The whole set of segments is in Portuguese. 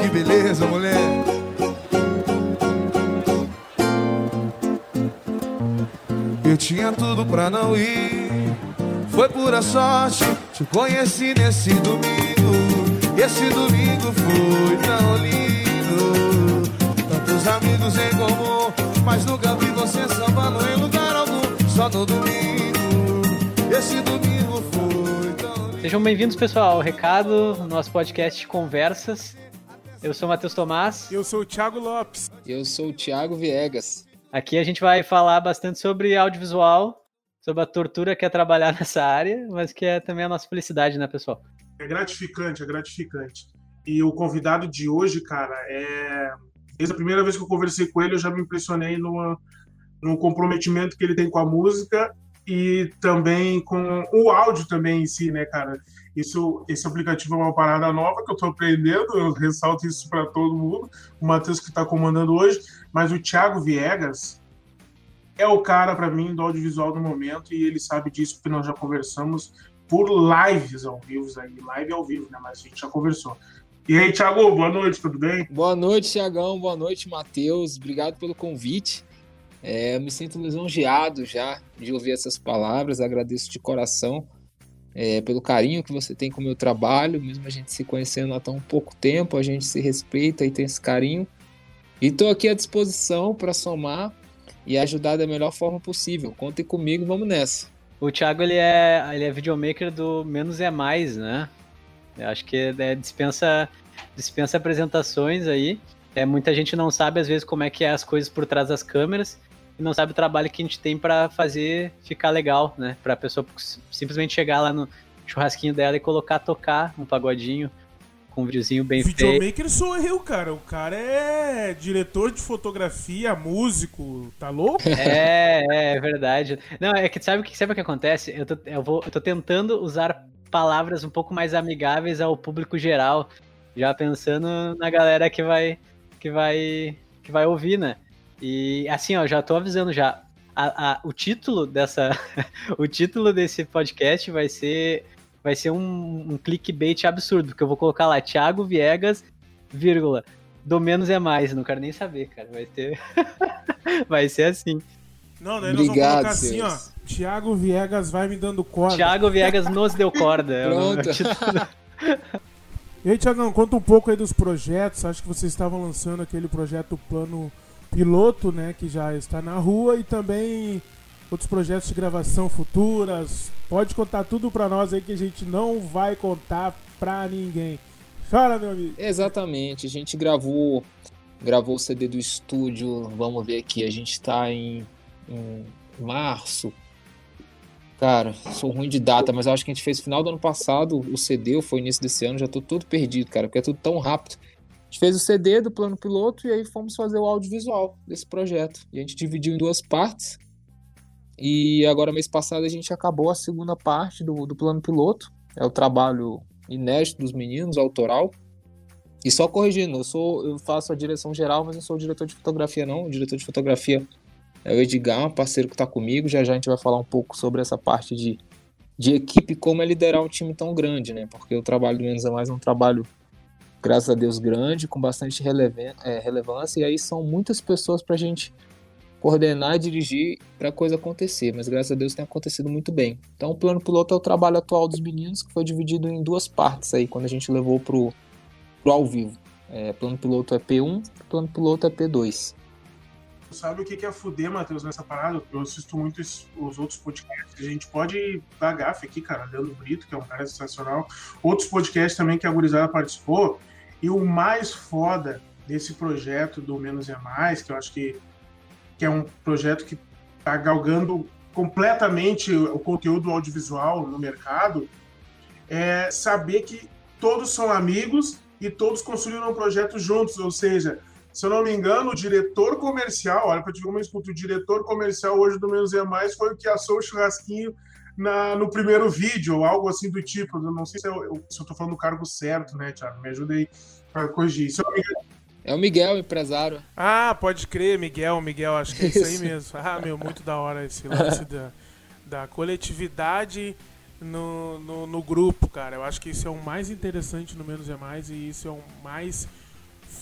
Que beleza, mulher. Eu tinha tudo pra não ir. Foi pura sorte, te conheci nesse domingo. Esse domingo foi tão lindo. Tantos amigos em comum, mas nunca vi você sambando em lugar algum. Só no domingo. Esse domingo. Sejam bem-vindos, pessoal, ao Recado, nosso podcast de conversas. Eu sou o Matheus Tomás. Eu sou o Thiago Lopes. Eu sou o Thiago Viegas. Aqui a gente vai falar bastante sobre audiovisual, sobre a tortura que é trabalhar nessa área, mas que é também a nossa felicidade, né, pessoal? É gratificante, é gratificante. E o convidado de hoje, cara, é. Desde a primeira vez que eu conversei com ele, eu já me impressionei no, no comprometimento que ele tem com a música e também com o áudio também em si, né, cara? Isso, esse aplicativo é uma parada nova que eu estou aprendendo, eu ressalto isso para todo mundo. O Matheus que está comandando hoje, mas o Thiago Viegas é o cara para mim do audiovisual do momento e ele sabe disso porque nós já conversamos por lives ao vivo aí, live ao vivo, né? Mas a gente já conversou. E aí, Thiago, boa noite, tudo bem? Boa noite, Thiagão. Boa noite, Matheus. Obrigado pelo convite. É, eu me sinto lisonjeado já de ouvir essas palavras. Agradeço de coração é, pelo carinho que você tem com o meu trabalho, mesmo a gente se conhecendo há tão pouco tempo, a gente se respeita e tem esse carinho. E estou aqui à disposição para somar e ajudar da melhor forma possível. Contem comigo, vamos nessa. O Thiago, ele é, ele é videomaker do Menos é Mais, né? Eu acho que é, dispensa, dispensa apresentações aí. É, muita gente não sabe, às vezes, como é que é as coisas por trás das câmeras e não sabe o trabalho que a gente tem para fazer ficar legal, né? Pra pessoa simplesmente chegar lá no churrasquinho dela e colocar tocar um pagodinho com um videozinho bem feito. Videomaker sou eu, cara. O cara é diretor de fotografia, músico, tá louco? É, é, é verdade. Não, é que sabe o que, sabe o que acontece? Eu tô, eu, vou, eu tô tentando usar palavras um pouco mais amigáveis ao público geral, já pensando na galera que vai que vai que vai ouvir, né? E assim, ó, já tô avisando já. A, a, o título dessa. o título desse podcast vai ser. Vai ser um, um clickbait absurdo, porque eu vou colocar lá Thiago Viegas, vírgula. Do menos é mais, não quero nem saber, cara. Vai ter. vai ser assim. Não, daí nós vamos colocar assim, ó. Thiago Viegas vai me dando corda. Thiago Viegas nos deu corda. É Pronto. e aí, Thiagão, conta um pouco aí dos projetos. Acho que vocês estavam lançando aquele projeto Plano piloto, né, que já está na rua e também outros projetos de gravação futuras. Pode contar tudo para nós aí que a gente não vai contar para ninguém. Chora, meu amigo. Exatamente. A gente gravou gravou o CD do estúdio. Vamos ver aqui, a gente está em, em março. Cara, sou ruim de data, mas acho que a gente fez final do ano passado o CD, foi início desse ano, já tô todo perdido, cara, porque é tudo tão rápido gente fez o CD do plano piloto e aí fomos fazer o audiovisual desse projeto. E a gente dividiu em duas partes. E agora, mês passado, a gente acabou a segunda parte do, do plano piloto. É o trabalho inédito dos meninos, autoral. E só corrigindo, eu sou, eu faço a direção geral, mas não sou diretor de fotografia, não. O diretor de fotografia é o Edgar, um parceiro que está comigo. Já já a gente vai falar um pouco sobre essa parte de, de equipe, como é liderar um time tão grande, né? Porque o trabalho do Menos é Mais é um trabalho graças a Deus, grande, com bastante é, relevância, e aí são muitas pessoas para a gente coordenar e dirigir para a coisa acontecer, mas graças a Deus tem acontecido muito bem. Então, o plano piloto é o trabalho atual dos meninos, que foi dividido em duas partes aí, quando a gente levou para o ao vivo. É, plano piloto é P1, plano piloto é P2. Sabe o que é fuder, Matheus, nessa parada? Eu assisto muito os outros podcasts. A gente pode dar gafe aqui, cara. Leandro Brito, que é um cara sensacional. Outros podcasts também que a Gurizada participou. E o mais foda desse projeto do Menos é Mais, que eu acho que, que é um projeto que está galgando completamente o conteúdo audiovisual no mercado, é saber que todos são amigos e todos construíram um projeto juntos, ou seja, se eu não me engano, o diretor comercial, olha para te ver uma escuta, o diretor comercial hoje do Menos é Mais foi o que assou o churrasquinho na, no primeiro vídeo, ou algo assim do tipo. Eu não sei se eu, se eu tô falando do cargo certo, né, Thiago? Me ajuda aí para corrigir. Se eu É o Miguel, empresário. Ah, pode crer, Miguel, Miguel, acho que é isso, isso aí mesmo. Ah, meu, muito da hora esse lance da, da coletividade no, no, no, grupo, cara. Eu acho que isso é o mais interessante no Menos é Mais e isso é o mais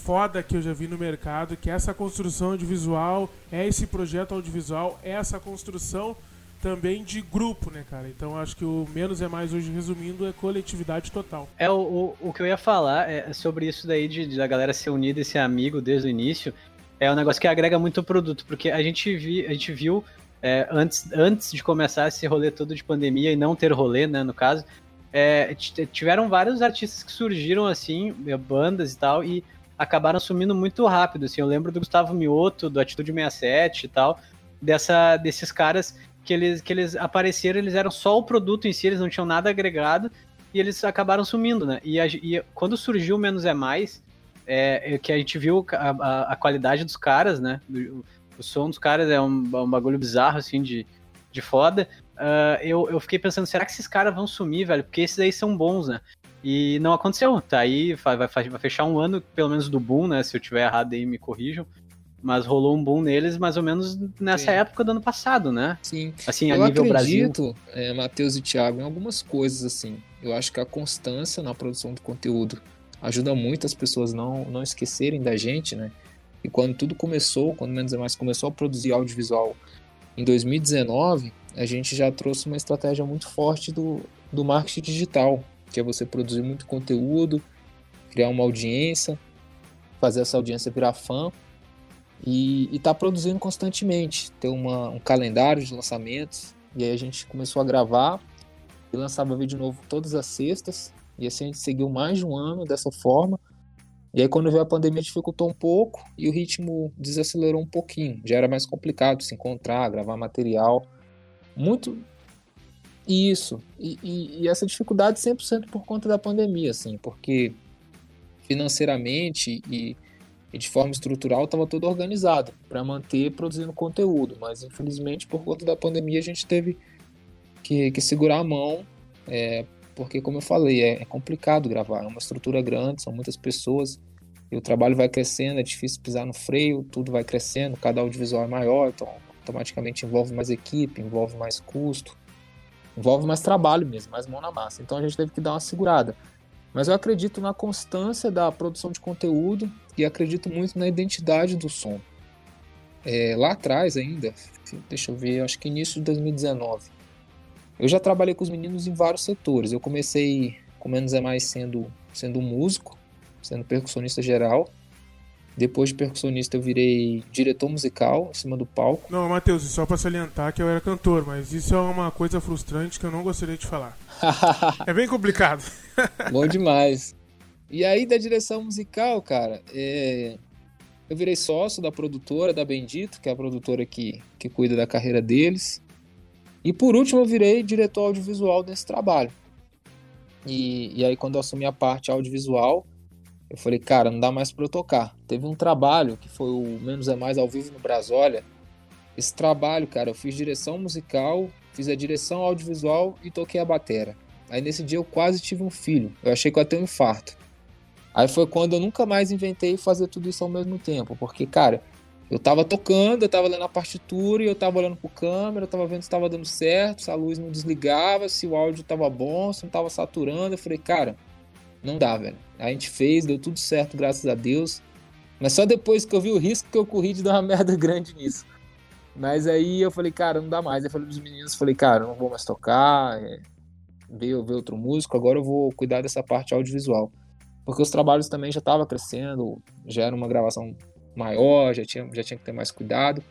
foda que eu já vi no mercado, que essa construção audiovisual, é esse projeto audiovisual, é essa construção também de grupo, né, cara? Então acho que o menos é mais hoje, resumindo, é coletividade total. É, o, o, o que eu ia falar é sobre isso daí de, de a galera ser unida e ser amigo desde o início. É um negócio que agrega muito produto, porque a gente, vi, a gente viu é, antes, antes de começar esse rolê todo de pandemia e não ter rolê, né, no caso, é, tiveram vários artistas que surgiram assim, bandas e tal, e acabaram sumindo muito rápido. Assim, eu lembro do Gustavo Mioto, do Atitude 67 e tal, dessa, desses caras que eles, que eles apareceram, eles eram só o produto em si, eles não tinham nada agregado, e eles acabaram sumindo, né? E, a, e quando surgiu Menos é Mais, é, é que a gente viu a, a, a, qualidade dos caras, né? O, o som dos caras é um, um, bagulho bizarro, assim, de, de foda. Uh, eu, eu fiquei pensando, será que esses caras vão sumir, velho? Porque esses aí são bons, né? E não aconteceu. Tá aí, vai, vai fechar um ano, pelo menos, do boom, né? Se eu tiver errado aí, me corrijam. Mas rolou um boom neles mais ou menos nessa Sim. época do ano passado, né? Sim. Assim, a eu nível acredito, É, Matheus e Thiago, em algumas coisas, assim. Eu acho que a constância na produção do conteúdo ajuda muito as pessoas não, não esquecerem da gente, né? E quando tudo começou, quando Menos é Mais começou a produzir audiovisual em 2019, a gente já trouxe uma estratégia muito forte do, do marketing digital, que é você produzir muito conteúdo, criar uma audiência, fazer essa audiência virar fã e está produzindo constantemente. Ter uma, um calendário de lançamentos. E aí a gente começou a gravar e lançava vídeo novo todas as sextas. E assim a gente seguiu mais de um ano dessa forma. E aí quando veio a pandemia dificultou um pouco e o ritmo desacelerou um pouquinho. Já era mais complicado se encontrar, gravar material. Muito isso. E, e, e essa dificuldade 100% por conta da pandemia, assim, porque financeiramente e e de forma estrutural estava tudo organizado para manter produzindo conteúdo, mas infelizmente por conta da pandemia a gente teve que, que segurar a mão, é, porque como eu falei, é, é, complicado gravar, é uma estrutura grande, são muitas pessoas, e o trabalho vai crescendo, é difícil pisar no freio, tudo vai crescendo, cada audiovisual é maior, então automaticamente envolve mais equipe, envolve mais custo, envolve mais trabalho mesmo, mais mão na massa. Então a gente teve que dar uma segurada. Mas eu acredito na constância da produção de conteúdo e acredito muito na identidade do som. É, lá atrás ainda, deixa eu ver, acho que início de 2019, eu já trabalhei com os meninos em vários setores. Eu comecei, com menos é mais, sendo, sendo músico, sendo percussionista geral. Depois de percussionista, eu virei diretor musical em cima do palco. Não, Matheus, só para salientar que eu era cantor, mas isso é uma coisa frustrante que eu não gostaria de falar. é bem complicado. Bom demais. E aí, da direção musical, cara, é... eu virei sócio da produtora, da Bendito, que é a produtora que, que cuida da carreira deles. E por último, eu virei diretor audiovisual desse trabalho. E, e aí, quando eu assumi a parte audiovisual, eu falei, cara, não dá mais para eu tocar. Teve um trabalho que foi o Menos é Mais ao vivo no Brasólia. Esse trabalho, cara, eu fiz direção musical, fiz a direção audiovisual e toquei a batera. Aí nesse dia eu quase tive um filho. Eu achei que eu ia ter um infarto. Aí foi quando eu nunca mais inventei fazer tudo isso ao mesmo tempo, porque, cara, eu tava tocando, eu tava lendo a partitura e eu tava olhando pro câmera, eu tava vendo se tava dando certo, se a luz não desligava, se o áudio tava bom, se não tava saturando. Eu falei, cara, não dá, velho. A gente fez, deu tudo certo, graças a Deus. Mas só depois que eu vi o risco que eu corri de dar uma merda grande nisso. Mas aí eu falei, cara, não dá mais. Eu falei pros meninos, falei, cara, não vou mais tocar, é, ver, outro músico, agora eu vou cuidar dessa parte audiovisual. Porque os trabalhos também já estavam crescendo, já era uma gravação maior, já tinha, já tinha que ter mais cuidado.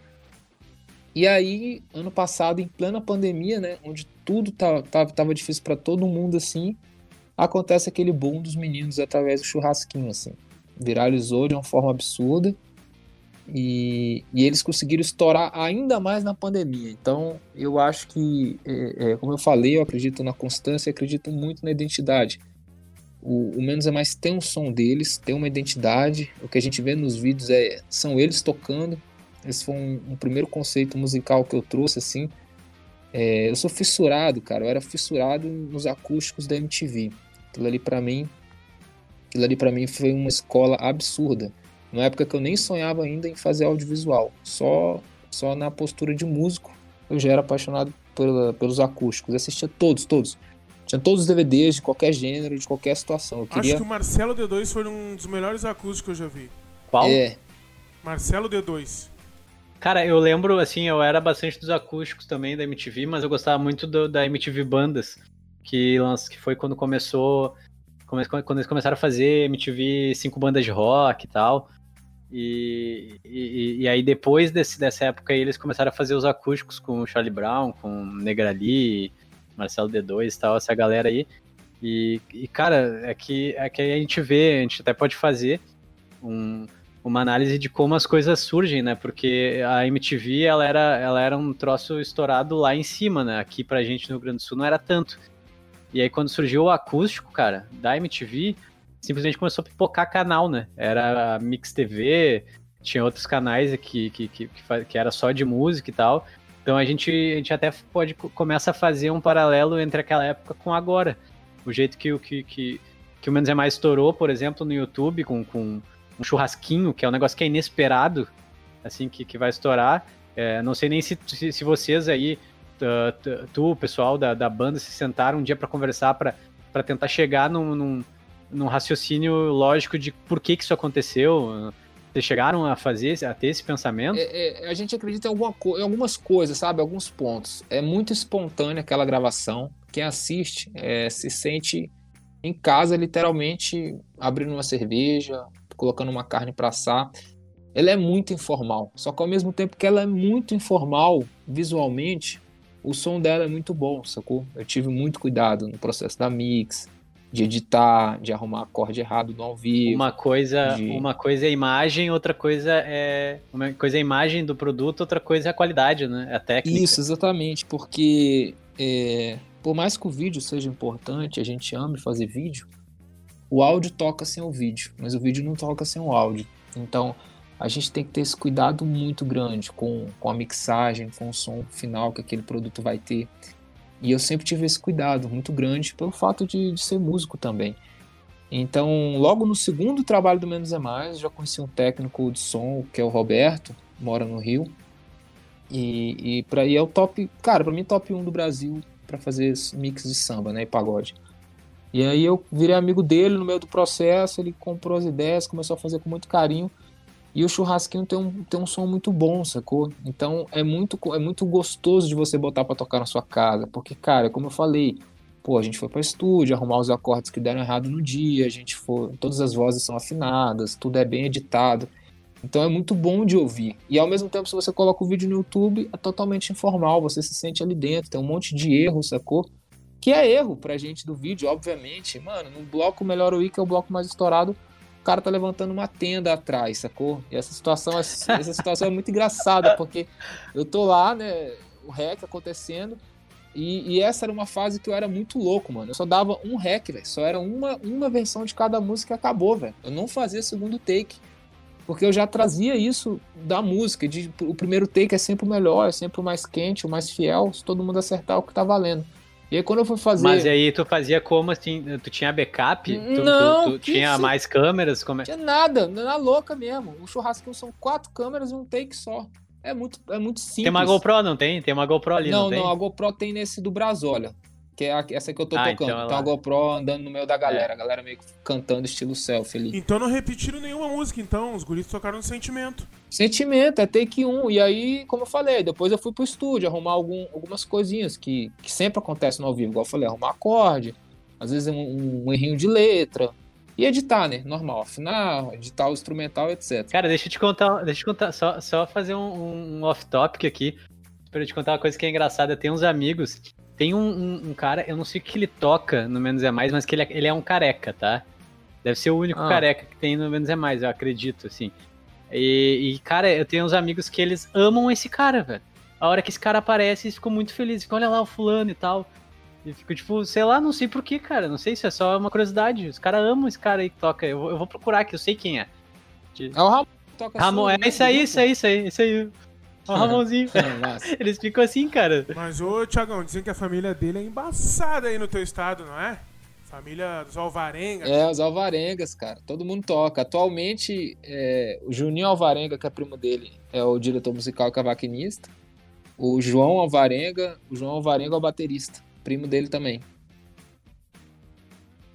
E aí, ano passado, em plena pandemia, né, onde tudo tava, tava, difícil para todo mundo assim, acontece aquele boom dos meninos através do churrasquinho, assim. Viralizou de uma forma absurda e, e eles conseguiram estourar ainda mais na pandemia. Então, eu acho que, é, é, como eu falei, eu acredito na constância, acredito muito na identidade. O, o, Menos é Mais tem um som deles, tem uma identidade. O que a gente vê nos vídeos é são eles tocando. Esse foi um, um primeiro conceito musical que eu trouxe, assim. É, eu sou fissurado, cara. Eu era fissurado nos acústicos da MTV. Aquilo ali para mim, aquilo ali para mim foi uma escola absurda. Na época que eu nem sonhava ainda em fazer audiovisual, só só na postura de músico eu já era apaixonado pela, pelos acústicos. Eu assistia todos, todos. Tinha todos os DVDs de qualquer gênero, de qualquer situação. Eu queria... Acho que o Marcelo D2 foi um dos melhores acústicos que eu já vi. Qual? É, Marcelo D2. Cara, eu lembro, assim, eu era bastante dos acústicos também da MTV, mas eu gostava muito do- da MTV Bandas, que, lanç- que foi quando começou. come- Quando eles começaram a fazer MTV cinco bandas de rock e tal. E, e, e aí depois desse, dessa época aí, eles começaram a fazer os acústicos com o Charlie Brown, com Negrali, Marcelo D2 e tal, essa galera aí. E, e, cara, é que, é que a gente vê, a gente até pode fazer um, uma análise de como as coisas surgem, né? Porque a MTV, ela era, ela era um troço estourado lá em cima, né? Aqui pra gente no Rio Grande do Sul não era tanto. E aí quando surgiu o acústico, cara, da MTV, simplesmente começou a pipocar canal, né? Era a Mix TV, tinha outros canais que, que, que, que era só de música e tal. Então a gente, a gente até pode co- começa a fazer um paralelo entre aquela época com agora. O jeito que, o- que, que, que o Menos é Mais estourou, por exemplo, no YouTube, com, com um churrasquinho, que é um negócio que é inesperado, assim, que, que vai estourar. É, não sei nem se, se, se vocês aí, tu, tu, o pessoal da, da banda, se sentaram um dia para conversar, para tentar chegar num, num, num raciocínio lógico de por que, que isso aconteceu. Vocês chegaram a fazer, a ter esse pensamento? É, é, a gente acredita em, alguma em algumas coisas, sabe? Alguns pontos. É muito espontânea aquela gravação. Quem assiste é, se sente em casa, literalmente, abrindo uma cerveja, colocando uma carne para assar. Ela é muito informal. Só que ao mesmo tempo que ela é muito informal visualmente, o som dela é muito bom, sacou? Eu tive muito cuidado no processo da mix, de editar, de arrumar acorde errado no ao vivo. Uma coisa, de- uma coisa é a imagem, outra coisa é. Uma coisa é a imagem do produto, outra coisa é a qualidade, né? É a técnica. Isso, exatamente, porque é, por mais que o vídeo seja importante, a gente ame fazer vídeo, o áudio toca sem o vídeo, mas o vídeo não toca sem o áudio. Então a gente tem que ter esse cuidado muito grande com, com a mixagem, com o som final que aquele produto vai ter. E eu sempre tive esse cuidado muito grande pelo fato de, de ser músico também. Então, logo no segundo trabalho do Menos é Mais, já conheci um técnico de som, que é o Roberto, mora no Rio. E, e para ir é o top, cara, para mim top 1 do Brasil para fazer mix de samba, né, e pagode. E aí eu virei amigo dele no meio do processo, ele comprou as ideias, começou a fazer com muito carinho. E o churrasquinho tem um, tem um som muito bom, sacou? Então é muito, é muito gostoso de você botar pra tocar na sua casa. Porque, cara, como eu falei, pô, a gente foi pra estúdio, arrumar os acordes que deram errado no dia, a gente foi. Todas as vozes são afinadas, tudo é bem editado. Então é muito bom de ouvir. E ao mesmo tempo, se você coloca o vídeo no YouTube, é totalmente informal, você se sente ali dentro, tem um monte de erro, sacou? Que é erro pra gente do vídeo, obviamente. Mano, no bloco Melhor que é o bloco mais estourado, o cara tá levantando uma tenda atrás, sacou? E essa situação, é- essa situação é muito engraçada, porque eu tô lá, né, o rec acontecendo, e, e essa era uma fase que eu era muito louco, mano. Eu só dava um rec, velho. Só era uma, uma versão de cada música e acabou, velho. Eu não fazia segundo take. Porque eu já trazia isso da música. De, o primeiro take é sempre o melhor, é sempre o mais quente, o mais fiel. Se todo mundo acertar, é o que tá valendo. E aí quando eu fui fazer. Mas aí tu fazia como assim? Tu tinha backup? Tu, tu- Não, tu que tinha isso? mais câmeras? Como é? Tinha nada, na louca mesmo. O churrasquinho são quatro câmeras e um take só. É muito, é muito simples. Tem uma GoPro, não tem? Tem uma GoPro ali, não, não, tem? não, a GoPro tem nesse do Brasolia. Que é a- essa que eu tô Ah, tocando. então Então, ela- a GoPro andando no meio da galera. A galera meio que cantando estilo selfie ali. Então não repetiram nenhuma música, então. Os guris tocaram no sentimento. Sentimento, é take um. E aí, como eu falei, depois eu fui pro estúdio arrumar algum, algumas coisinhas que, que sempre acontecem no ao vivo. Igual eu falei, arrumar acorde, às vezes um, um errinho de letra. E editar, né? Normal, afinar, editar o instrumental, etc. Cara, deixa eu te contar, deixa eu te contar, só, só fazer um, um off-topic aqui, pra eu te contar uma coisa que é engraçada. Tem uns amigos, tem um, um- um cara, eu não sei o que ele toca no Menos é Mais, mas que ele é, ele é um careca, tá? Deve ser o único Ah. careca que tem no Menos é Mais, eu acredito, assim. E, e, cara, eu tenho uns amigos que eles amam esse cara, velho. A hora que esse cara aparece, eles ficam muito felizes. Ficam, olha lá o fulano e tal. E fico, tipo, sei lá, não sei porquê, cara. Não sei se é só uma curiosidade. Os caras amam esse cara aí que toca. Eu, vou- eu vou procurar que eu sei quem é. É o Ramon que toca Ramon, é né, isso aí, isso aí, isso aí, isso aí. Ó, O Ramonzinho. Eles ficam assim, cara. Mas, ô, Tiagão, dizem que a família dele é embaçada aí no teu estado, não é? Família dos Alvarenga. É, os Alvarengas, cara. Todo mundo toca. Atualmente, é, o Juninho Alvarenga, que é primo dele, é o diretor musical e cavaquinista. O João Alvarenga, o João Alvarenga é o baterista, primo dele também.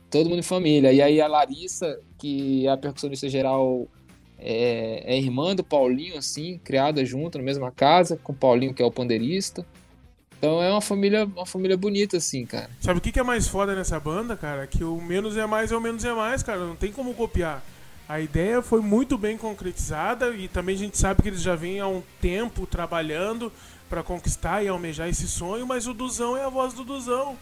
Todo mundo em família. E aí a Larissa, que é a percussionista geral, é, é irmã do Paulinho, assim, criada junto na mesma casa, com o Paulinho, que é o pandeirista. Então é uma família, uma família bonita, assim, cara. Sabe o que, é mais foda nessa banda, cara? Que o menos é mais é o menos é mais, cara. Não tem como copiar. A ideia foi muito bem concretizada e também a gente sabe que eles já vêm há um tempo trabalhando para conquistar e almejar esse sonho, mas o Duzão é a voz do Duzão.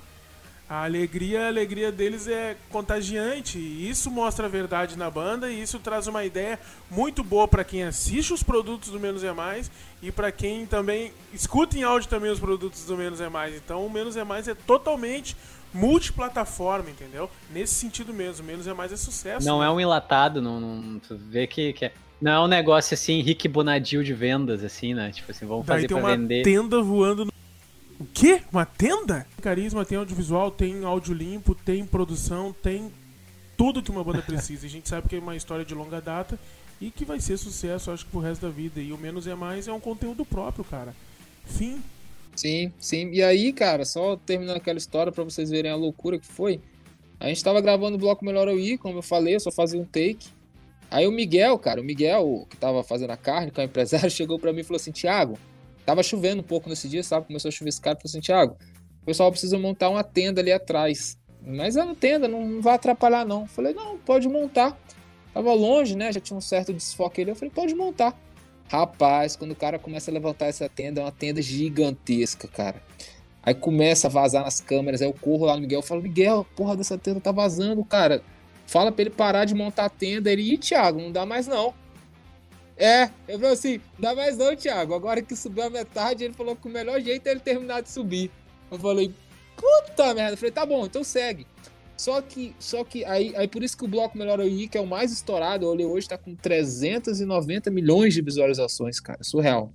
A alegria, a alegria deles é contagiante e isso mostra a verdade na banda e isso traz uma ideia muito boa para quem assiste os produtos do Menos é Mais e para quem também escuta em áudio também os produtos do Menos é Mais. Então, o Menos é Mais é totalmente multiplataforma, entendeu? Nesse sentido mesmo, menos é mais é sucesso. Não né? é um enlatado, não, não tu vê que, que é, não é um negócio assim, Rick Bonadil de vendas, assim, né? Tipo assim, vamos Daí fazer tem pra uma vender. tenda voando no... O quê? Uma tenda? Carisma, tem audiovisual, tem áudio limpo, tem produção, tem tudo que uma banda precisa. A gente sabe que é uma história de longa data e que vai ser sucesso, acho que pro resto da vida. E o Menos é Mais é um conteúdo próprio, cara. Fim. Sim, sim. E aí, cara, só terminando aquela história pra vocês verem a loucura que foi. A gente tava gravando o bloco Melhor Eu Ir, como eu falei, eu só fazia um take. Aí o Miguel, cara, o Miguel, que tava fazendo a carne, que é o empresário, chegou pra mim e falou assim: Thiago, tava chovendo um pouco nesse dia, sabe? Começou a chover esse cara, falou assim: Thiago, o pessoal precisa montar uma tenda ali atrás. Mas é uma tenda, não, vai atrapalhar, não. Falei: não, pode montar. Tava longe, né? Já tinha um certo desfoque ali. Eu falei: pode montar. Rapaz, quando o cara começa a levantar essa tenda, é uma tenda gigantesca, cara. Aí começa a vazar nas câmeras, aí eu corro lá no Miguel e falo, Miguel, porra dessa tenda tá vazando, cara. Fala pra ele parar de montar a tenda. Ele, ih, Thiago, não dá mais não. É, eu falei assim, dá mais não, Thiago. Agora que subiu a metade, ele falou que o melhor jeito é ele terminar de subir. Eu falei, puta merda. Eu falei, tá bom, então segue. Só que, só que aí, aí por isso que o bloco Melhor Ir, que é o mais estourado, eu olhei hoje, tá com 390 milhões de visualizações, cara. Surreal.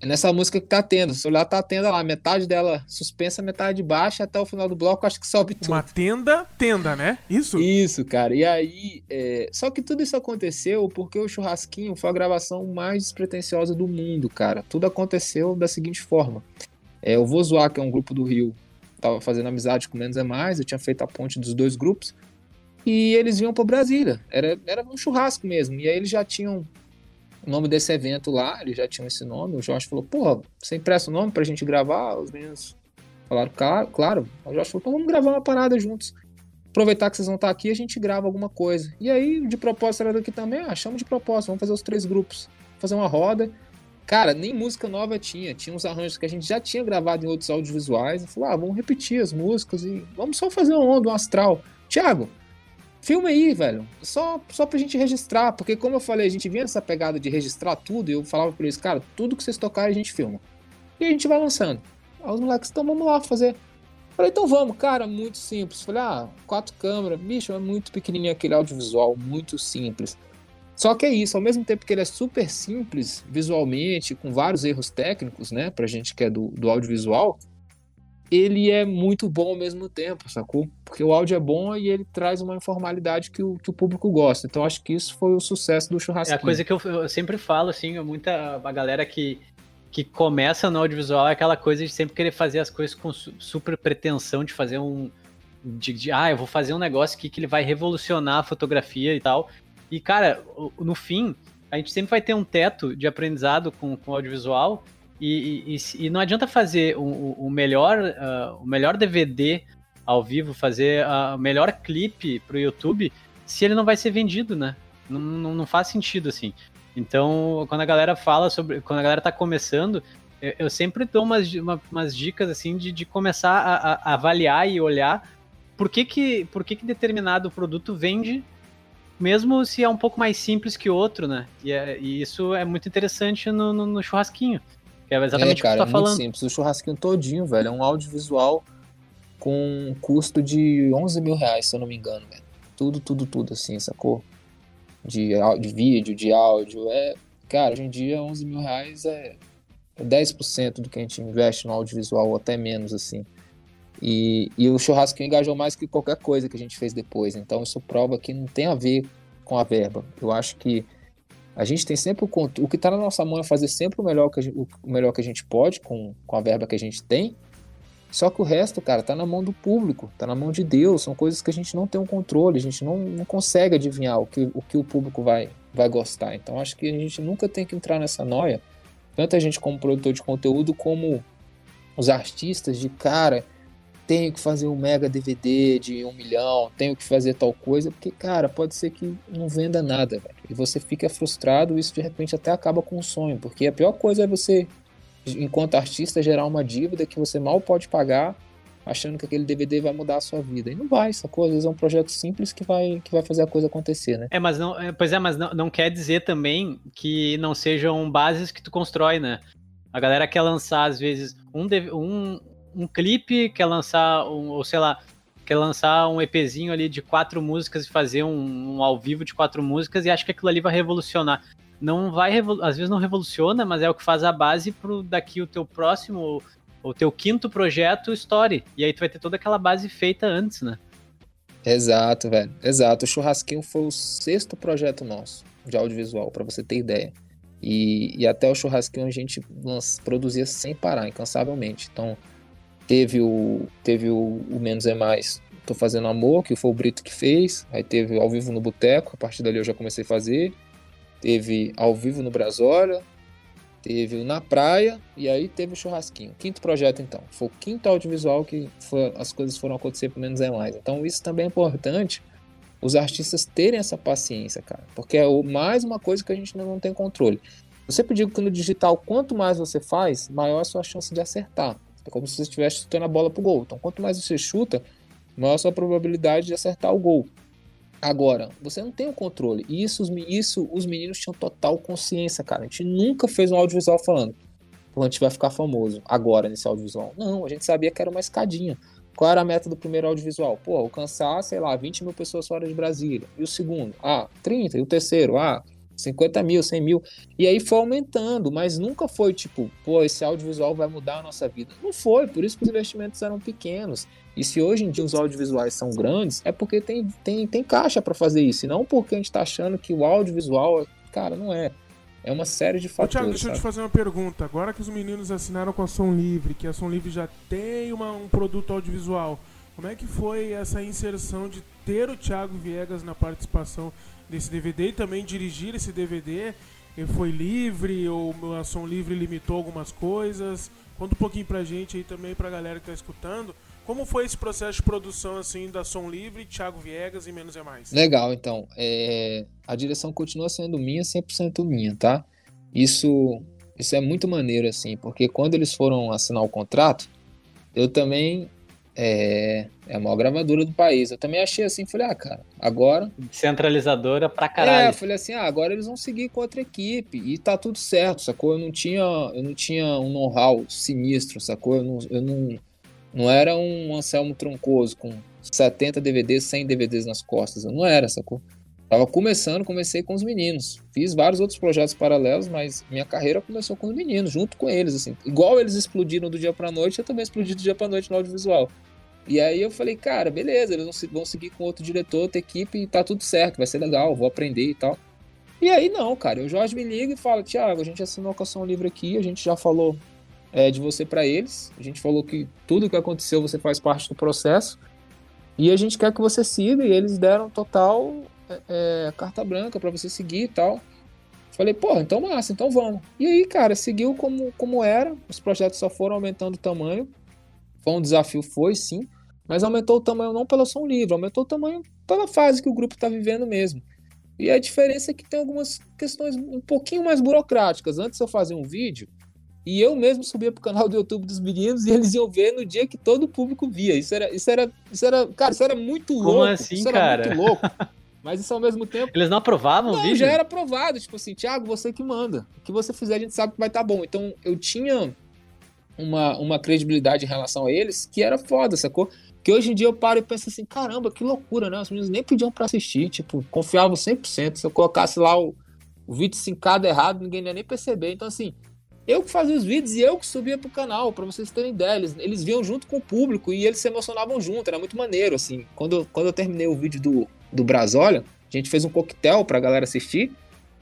É nessa música que tá tendo. Se olhar, tá tendo lá, metade dela suspensa, metade baixa, até o final do bloco, acho que sobe tudo. Uma tenda, tenda, né? Isso? Isso, cara. E aí, é... só que tudo isso aconteceu porque o churrasquinho foi a gravação mais despretensiosa do mundo, cara. Tudo aconteceu da seguinte forma: é, o Vou Zoar, que é um grupo do Rio, tava fazendo amizade com Menos é Mais, eu tinha feito a ponte dos dois grupos, e eles vinham para Brasília. Era, era um churrasco mesmo. E aí eles já tinham o nome desse evento lá, eles já tinham esse nome. O Jorge falou: Porra, você empresta o nome pra gente gravar? Os meninos falaram: Claro, claro. O Jorge falou: Então vamos gravar uma parada juntos. Aproveitar que vocês vão estar aqui, a gente grava alguma coisa. E aí, de propósito, era daqui também. Ah, chama de propósito, vamos fazer os três grupos. Fazer uma roda. Cara, nem música nova tinha. Tinha uns arranjos que a gente já tinha gravado em outros audiovisuais. E falou: Ah, vamos repetir as músicas e vamos só fazer uma onda, um astral. Tiago, filma aí, velho. Só, só pra gente registrar. Porque, como eu falei, a gente vinha nessa pegada de registrar tudo. E eu falava pra eles, cara, tudo que vocês tocarem a gente filma. E a gente vai lançando. Aí os moleques, então vamos lá fazer. Falei, então vamos, cara, muito simples. Falei, ah, quatro câmeras, bicho, é muito pequenininho aquele audiovisual, muito simples. Só que é isso, ao mesmo tempo que ele é super simples visualmente, com vários erros técnicos, né, pra gente que é do, do audiovisual, ele é muito bom ao mesmo tempo, sacou? Porque o áudio é bom e ele traz uma informalidade que o, que o público gosta. Então acho que isso foi o sucesso do É churrasquinho. a coisa que eu, eu sempre falo, assim, muita a galera que, que começa no audiovisual é aquela coisa de sempre querer fazer as coisas com su- super pretensão de fazer um. De, de, ah, eu vou fazer um negócio aqui que ele vai revolucionar a fotografia e tal. E, cara, no fim, a gente sempre vai ter um teto de aprendizado com, com audiovisual. E, e, e não adianta fazer o, o- o melhor, ah, o melhor DVD ao vivo, fazer ah, o melhor clipe pro YouTube, se ele não vai ser vendido, né? Não, não, não faz sentido, assim. Então, quando a galera fala sobre. Quando a galera tá começando, eu, eu sempre dou umas, uma- umas dicas, assim, de, de começar a, a- a avaliar e olhar por que que, por que que determinado produto vende, mesmo se é um pouco mais simples que outro, né? E, é- e isso é muito interessante no, no- no churrasquinho. É exatamente é, cara, o que é tu tá muito falando. simples. O churrasquinho todinho, velho, é um audiovisual com um custo de 11 mil reais, se eu não me engano, velho. Tudo, tudo, tudo, assim, sacou? De, de vídeo, de áudio. É, cara, hoje em dia 11 mil reais é, é 10% do que a gente investe no audiovisual, ou até menos, assim. E, e o churrasquinho engajou mais que qualquer coisa que a gente fez depois. Então isso prova que não tem a ver com a verba. Eu acho que a gente tem sempre o o que está na nossa mão é fazer sempre o melhor que a gente, o melhor que a gente pode com, com a verba que a gente tem. Só que o resto, cara, tá na mão do público, tá na mão de Deus. São coisas que a gente não tem um controle, a gente não, não consegue adivinhar o que, o que o público vai, vai gostar. Então acho que a gente nunca tem que entrar nessa noia, tanto a gente como produtor de conteúdo, como os artistas, de cara, tenho que fazer um mega DVD de um milhão, tenho que fazer tal coisa, porque, cara, pode ser que não venda nada, velho. E você fica frustrado isso de repente até acaba com o sonho, porque a pior coisa é você enquanto artista, gerar uma dívida que você mal pode pagar, achando que aquele DVD vai mudar a sua vida. E não vai, sacou? Às vezes é um projeto simples que vai, que vai fazer a coisa acontecer, né? É, mas não, é, pois é, mas não, não quer dizer também que não sejam bases que tu constrói, né? A galera quer lançar, às vezes, um, um, um clipe, quer lançar, um, ou sei lá, quer lançar um EPzinho ali de quatro músicas e fazer um, um, ao vivo de quatro músicas e acha que aquilo ali vai revolucionar não vai às vezes não revoluciona, mas é o que faz a base pro daqui o teu próximo o teu quinto projeto story. E aí tu vai ter toda aquela base feita antes, né? Exato, velho. Exato. O churrasquinho foi o sexto projeto nosso de audiovisual, para você ter ideia. E, e até o churrasquinho a gente produzia sem parar, incansavelmente. Então, teve o, teve o, o Menos é Mais, Tô Fazendo Amor, que foi o Brito que fez. Aí teve Ao Vivo no Boteco, a partir dali eu já comecei a fazer teve ao vivo no Brasólia, teve na praia e aí teve o churrasquinho. Quinto projeto então. Foi o quinto audiovisual que foi, as coisas foram acontecer por menos é mais. Então isso também é importante os artistas terem essa paciência, cara, porque é mais uma coisa que a gente não tem controle. Eu sempre digo que no digital, quanto mais você faz, maior é a sua chance de acertar. É como se você estivesse chutando a bola pro gol. Então, quanto mais você chuta, maior a sua probabilidade de acertar o gol. Agora, você não tem o controle. E isso, isso os meninos tinham total consciência, cara. A gente nunca fez um audiovisual falando. A gente vai ficar famoso agora nesse audiovisual. Não, a gente sabia que era uma escadinha. Qual era a meta do primeiro audiovisual? Pô, alcançar, sei lá, 20 mil pessoas fora de Brasília. E o segundo? Ah, 30. E o terceiro? Ah, 50 mil, 100 mil. E aí foi aumentando, mas nunca foi tipo, pô, esse audiovisual vai mudar a nossa vida. Não foi, por isso que os investimentos eram pequenos. E se hoje em dia os audiovisuais são grandes, é porque tem, tem, tem caixa para fazer isso, e não porque a gente está achando que o audiovisual, cara, não é. É uma série de fatores. Ô, Thiago, deixa sabe? eu te fazer uma pergunta. Agora que os meninos assinaram com a Som Livre, que a Som Livre já tem uma, um produto audiovisual, como é que foi essa inserção de ter o Thiago Viegas na participação desse DVD e também dirigir esse DVD? Foi livre ou a Som Livre limitou algumas coisas? Conta um pouquinho pra gente aí também, pra galera que tá escutando. Como foi esse processo de produção assim da Som Livre, Thiago Viegas e Menos é Mais? Legal, então. É... A direção continua sendo minha, 100% minha, tá? Isso, isso é muito maneiro, assim, porque quando eles foram assinar o contrato, eu também é, é a maior gravadora do país. Eu também achei assim, falei, ah, cara, agora. Centralizadora pra caralho. É, falei assim, ah, agora eles vão seguir com outra equipe e tá tudo certo, sacou? Eu não tinha, eu não tinha um know-how sinistro, sacou? Eu não, eu não, não era um Anselmo Troncoso com 70 DVDs, 100 DVDs nas costas. Eu não era, sacou? Tava começando, comecei com os meninos. Fiz vários outros projetos paralelos, mas minha carreira começou com os meninos, junto com eles, assim. Igual eles explodiram do dia pra noite, eu também explodi do dia pra noite no audiovisual. E aí eu falei, cara, beleza, eles vão seguir com outro diretor, outra equipe, e tá tudo certo, vai ser legal, vou aprender e tal. E aí não, cara, o Jorge me liga e fala, Thiago, a gente assinou a Ação Livre aqui, a gente já falou é, de você para eles, a gente falou que tudo que aconteceu você faz parte do processo, e a gente quer que você siga, e eles deram total é, é, carta branca para você seguir e tal. Falei, pô, então massa, então vamos. E aí, cara, seguiu como, como era, os projetos só foram aumentando o tamanho. Foi um desafio, foi sim, mas aumentou o tamanho não pela som livre, aumentou o tamanho pela fase que o grupo está vivendo mesmo. E a diferença é que tem algumas questões um pouquinho mais burocráticas. Antes eu fazia um vídeo e eu mesmo subia pro canal do YouTube dos meninos e eles iam ver no dia que todo o público via. Isso era, isso era, isso era, cara, isso era muito louco. Como assim, isso cara? Era muito louco. Mas isso ao mesmo tempo. Eles não aprovavam não, o vídeo? já era aprovado. Tipo assim, Thiago, você que manda. O que você fizer, a gente sabe que vai estar tá bom. Então eu tinha uma, uma credibilidade em relação a eles que era foda, sacou? Que hoje em dia eu paro e penso assim, caramba, que loucura, né? Os meninos nem pediam pra assistir, tipo, confiavam 100%. Se eu colocasse lá o, o vídeo sincado errado, ninguém ia nem perceber. Então, assim, eu que fazia os vídeos e eu que subia pro canal, para vocês terem ideia. Eles, eles viam junto com o público e eles se emocionavam junto, era muito maneiro, assim. Quando, quando eu terminei o vídeo do, do Brasólia, a gente fez um coquetel pra galera assistir.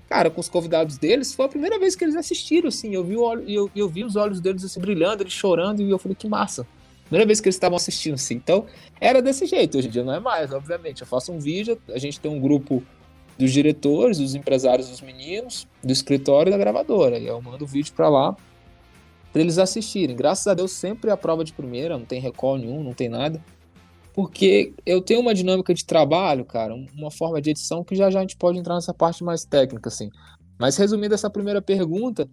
Cara, com os convidados deles, foi a primeira vez que eles assistiram, assim. Eu vi, o, eu, eu vi os olhos deles assim, brilhando, eles chorando, e eu falei, que massa. Primeira vez que eles estavam assistindo, assim. Então, era desse jeito. Hoje em dia não é mais, obviamente. Eu faço um vídeo, a gente tem um grupo dos diretores, dos empresários dos meninos, do escritório e da gravadora. E eu mando o vídeo para lá para eles assistirem. Graças a Deus sempre a prova de primeira, não tem recall nenhum, não tem nada. Porque eu tenho uma dinâmica de trabalho, cara, uma forma de edição que já já a gente pode entrar nessa parte mais técnica, assim. Mas resumindo essa primeira pergunta,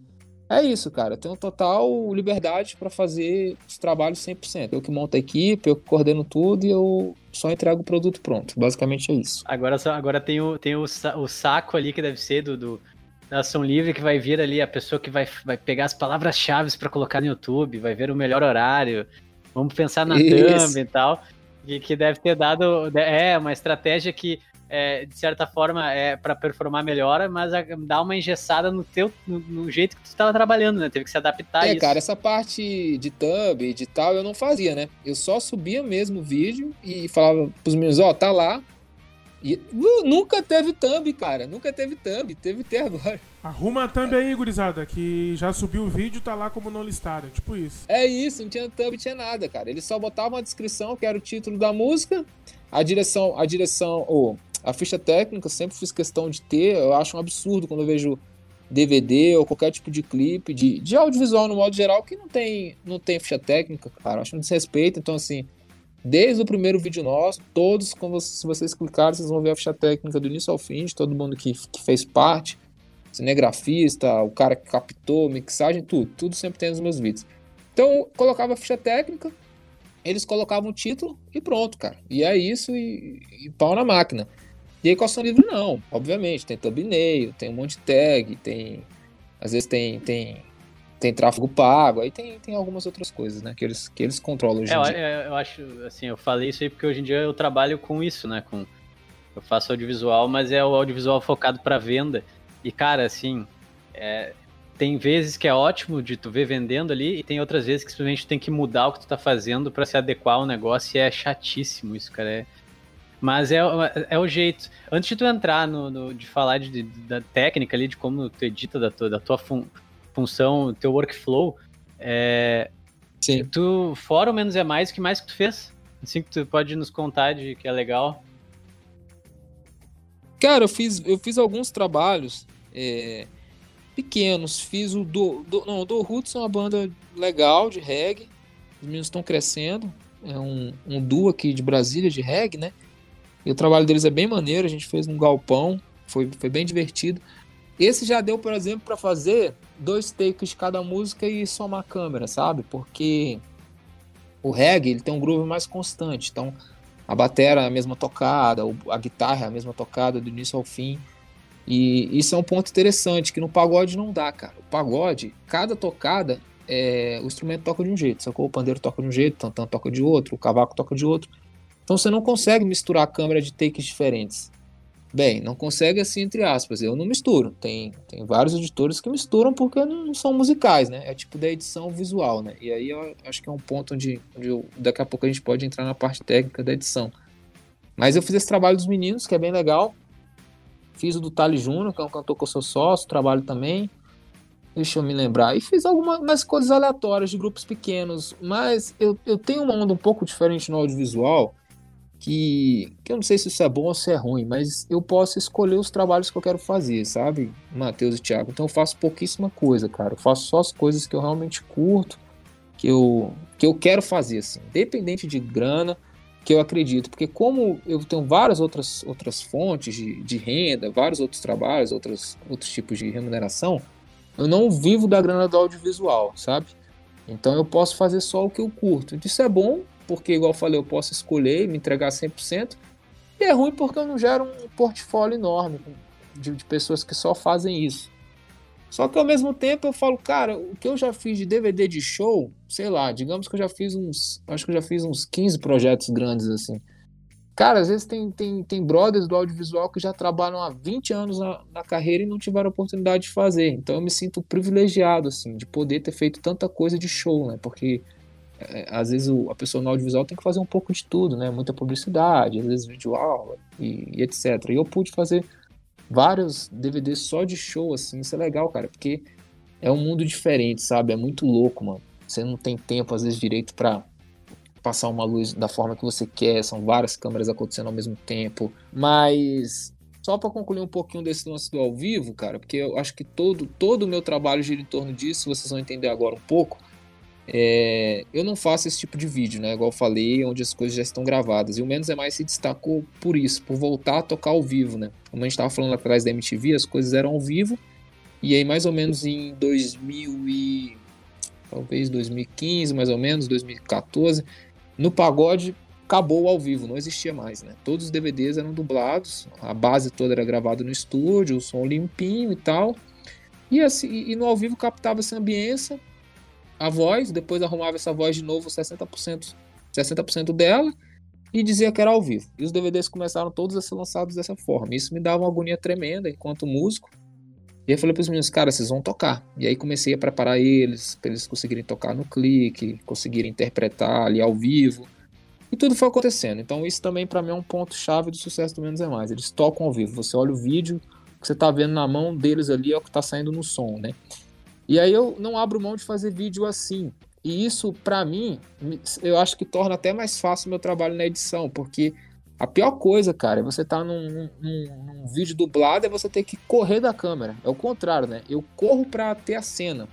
é isso, cara. Eu tenho total liberdade para fazer os trabalhos 100%. Eu que monto a equipe, eu que coordeno tudo e eu só entrego o produto pronto. Basicamente é isso. Agora, agora tem, o, tem o, o saco ali que deve ser do, do da ação livre que vai vir ali a pessoa que vai, vai pegar as palavras-chave para colocar no YouTube, vai ver o melhor horário. Vamos pensar na thumb e tal. E que deve ter dado. É, uma estratégia que é, de certa forma, é para performar melhor, mas dá uma engessada no teu no, no jeito que tu estava trabalhando, né? Teve que se adaptar é, a isso. cara, essa parte de thumb e de tal eu não fazia, né? Eu só subia mesmo o vídeo e falava pros meus, ó, oh, tá lá. E uh, nunca teve thumb, cara. Nunca teve thumb. Teve até agora. Arruma a thumb aí, gurizada, que já subiu o vídeo tá lá como não listado. Tipo isso. É isso, não tinha thumb, tinha nada, cara. Eles só botavam a descrição, que era o título da música, a direção, a direção, ou a ficha técnica sempre fiz questão de ter. Eu acho um absurdo quando eu vejo DVD ou qualquer tipo de clipe, de, de audiovisual no modo geral, que não tem, não tem ficha técnica, cara. Eu acho um desrespeito. Então, assim, desde o primeiro vídeo nosso, todos, quando, se vocês clicarem, vocês vão ver a ficha técnica do início ao fim, de todo mundo que, que fez parte. Cinegrafista, o cara que captou, mixagem, tudo. Tudo sempre tem nos meus vídeos. Então, colocava a ficha técnica, eles colocavam o título e pronto, cara. E é isso e, e pau na máquina. E a equação livre não, obviamente, tem thumbnail, tem um monte de tag, tem às vezes tem tem tem tráfego pago, aí tem, tem algumas outras coisas, né, que eles que eles controlam hoje é, em eu, dia. Eu, eu acho, assim, eu falei isso aí porque hoje em dia eu trabalho com isso, né, com eu faço audiovisual, mas é o audiovisual focado para venda. E cara, assim, é, tem vezes que é ótimo de tu ver vendendo ali e tem outras vezes que simplesmente tem que mudar o que tu tá fazendo para se adequar ao negócio e é chatíssimo isso, cara. É, mas é, é o jeito. Antes de tu entrar no, no de falar de, de, da técnica ali, de como tu edita da tua, da tua fun, função, teu workflow, é, Sim. tu, fora ou menos é mais, o que mais que tu fez? Assim que tu pode nos contar de que é legal. Cara, eu fiz, eu fiz alguns trabalhos é, pequenos. Fiz o do, do não, o do Roots é uma banda legal de reggae. Os meninos estão crescendo. É um, um duo aqui de Brasília de reggae, né? E o trabalho deles é bem maneiro, a gente fez num galpão, foi, foi bem divertido. Esse já deu, por exemplo, para fazer dois takes de cada música e somar a câmera, sabe? Porque o reggae ele tem um groove mais constante, então a bateria é a mesma tocada, a guitarra é a mesma tocada do início ao fim. E isso é um ponto interessante que no pagode não dá, cara. O pagode, cada tocada, é, o instrumento toca de um jeito, sacou? O pandeiro toca de um jeito, o tantã toca de outro, o cavaco toca de outro. Então você não consegue misturar a câmera de takes diferentes. Bem, não consegue assim, entre aspas. Eu não misturo. Tem, tem vários editores que misturam porque não são musicais, né? É tipo da edição visual, né? E aí eu acho que é um ponto onde, onde eu, daqui a pouco a gente pode entrar na parte técnica da edição. Mas eu fiz esse trabalho dos meninos, que é bem legal. Fiz o do Tali Júnior, que é um cantor que eu sou sócio, trabalho também. Deixa eu me lembrar. E fiz algumas coisas aleatórias de grupos pequenos. Mas eu, eu tenho uma onda um pouco diferente no audiovisual que, que eu não sei se isso é bom ou se é ruim, mas eu posso escolher os trabalhos que eu quero fazer, sabe, Matheus e Thiago? Então eu faço pouquíssima coisa, cara. Eu faço só as coisas que eu realmente curto, que eu, que eu quero fazer, assim, independente de grana, que eu acredito. Porque como eu tenho várias outras, outras fontes de, de renda, vários outros trabalhos, outros, outros tipos de remuneração, eu não vivo da grana do audiovisual, sabe? Então eu posso fazer só o que eu curto. Isso é bom porque, igual eu falei, eu posso escolher e me entregar 100%, e é ruim porque eu não gero um portfólio enorme de, de, pessoas que só fazem isso. Só que ao mesmo tempo eu falo, cara, o que eu já fiz de DVD de show, sei lá, digamos que eu já fiz uns. Acho que eu já fiz uns 15 projetos grandes assim. Cara, às vezes tem, tem, tem brothers do audiovisual que já trabalham há 20 anos na, na carreira e não tiveram oportunidade de fazer. Então eu me sinto privilegiado, assim, de poder ter feito tanta coisa de show, né? Porque é, às vezes o, a pessoa no audiovisual tem que fazer um pouco de tudo, né? Muita publicidade, às vezes vídeo aula e, e, etc. E eu pude fazer vários DVDs só de show, assim, isso é legal, cara, porque é um mundo diferente, sabe? É muito louco, mano. Você não tem tempo, às vezes, direito para passar uma luz da forma que você quer, são várias câmeras acontecendo ao mesmo tempo. Mas só para concluir um pouquinho desse lance do ao vivo, cara, porque eu acho que todo todo o meu trabalho gira em torno disso, vocês vão entender agora um pouco. É, eu não faço esse tipo de vídeo, né? Igual eu falei, onde as coisas já estão gravadas. E o Menos é Mais se destacou por isso, por voltar a tocar ao vivo, né? Como a gente estava falando atrás da MTV, as coisas eram ao vivo. E aí, mais ou menos em 2000 e... talvez 2015, mais ou menos, 2014, no pagode acabou ao vivo, não existia mais, né? Todos os DVDs eram dublados, a base toda era gravada no estúdio, o som limpinho e tal. E, assim, e no ao vivo captava essa ambiência a voz, depois arrumava essa voz de novo 60%, 60% dela e dizia que era ao vivo. E os DVDs começaram todos a ser lançados dessa forma. Isso me dava uma agonia tremenda enquanto músico. E eu falei para os meninos, cara, vocês vão tocar. E aí comecei a preparar eles, para eles conseguirem tocar no clique, conseguirem interpretar ali ao vivo. E tudo foi acontecendo. Então isso também para mim é um ponto chave do sucesso do Menos é Mais. Eles tocam ao vivo. Você olha o vídeo, o que você está vendo na mão deles ali é o que está saindo no som, né? E aí eu não abro mão de fazer vídeo assim. E isso, para mim, eu acho que torna até mais fácil meu trabalho na edição, porque a pior coisa, cara, é você tá num, num, num, vídeo dublado é você ter que correr da câmera. É o contrário, né? Eu corro para ter a cena,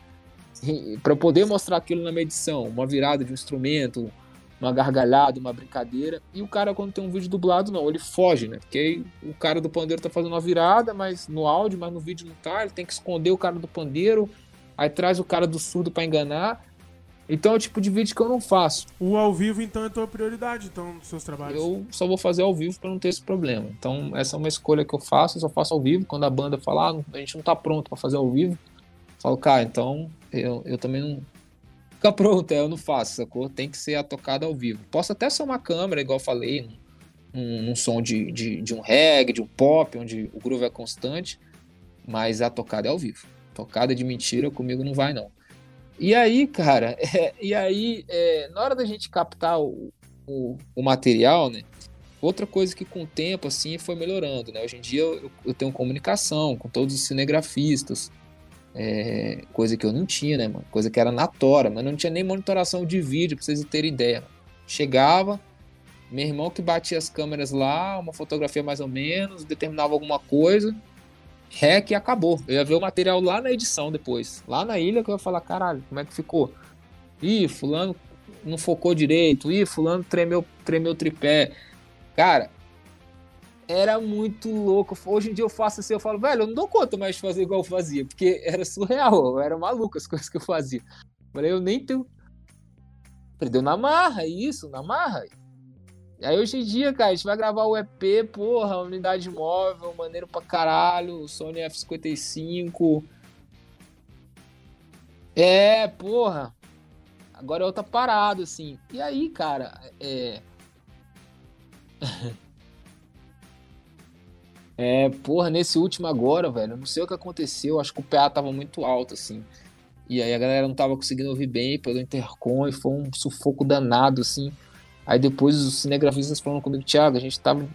para poder mostrar aquilo na minha edição, uma virada de um instrumento, uma gargalhada, uma brincadeira. E o cara, quando tem um vídeo dublado, não, ele foge, né? Porque aí o cara do pandeiro tá fazendo uma virada, mas no áudio, mas no vídeo não tá, ele tem que esconder o cara do pandeiro aí traz o cara do surdo para enganar. Então é o tipo de vídeo que eu não faço. O ao vivo, então, é a tua prioridade, então, nos seus trabalhos? Eu só vou fazer ao vivo para não ter esse problema. Então, essa é uma escolha que eu faço, eu só faço ao vivo. Quando a banda fala, ah, a gente não tá pronto para fazer ao vivo, eu falo, cara, então eu, eu também não. Fica pronto, é, eu não faço, sacou? Tem que ser a tocada ao vivo. Posso até ser uma câmera, igual eu falei, num, num som de, de, de um reggae, de um pop, onde o groove é constante, mas a tocada é ao vivo. Tocada de mentira comigo não vai, não. E aí, cara, é, e aí, é, na hora da gente captar o, o, o, material, né? Outra coisa que com o tempo, assim, foi melhorando, né? Hoje em dia eu, eu tenho comunicação com todos os cinegrafistas, é, coisa que eu não tinha, né, mano? Coisa que era na tora, mas não tinha nem monitoração de vídeo, pra vocês terem ideia. Chegava, meu irmão que batia as câmeras lá, uma fotografia mais ou menos, determinava alguma coisa, rec e acabou. Eu ia ver o material lá na edição depois. Lá na ilha que eu ia falar, caralho, como é que ficou? Ih, fulano não focou direito. Ih, fulano tremeu, tremeu tripé. Cara, era muito louco. Hoje em dia eu faço assim, eu falo, velho, eu não dou conta mais de fazer igual eu fazia, porque era surreal, era maluco as coisas que eu fazia. Falei, eu nem tenho. Perdeu na marra, isso, na marra. Aí hoje em dia, cara, a gente vai gravar o EP, porra, unidade móvel, maneiro pra caralho, Sony F55. É, porra. Agora é outra parada, assim. E aí, cara, é. é, porra, nesse último agora, velho, não sei o que aconteceu, acho que o PA tava muito alto, assim. E aí a galera não tava conseguindo ouvir bem pelo intercom e foi um sufoco danado, assim. Aí depois os cinegrafistas falaram comigo, Thiago, a gente tava.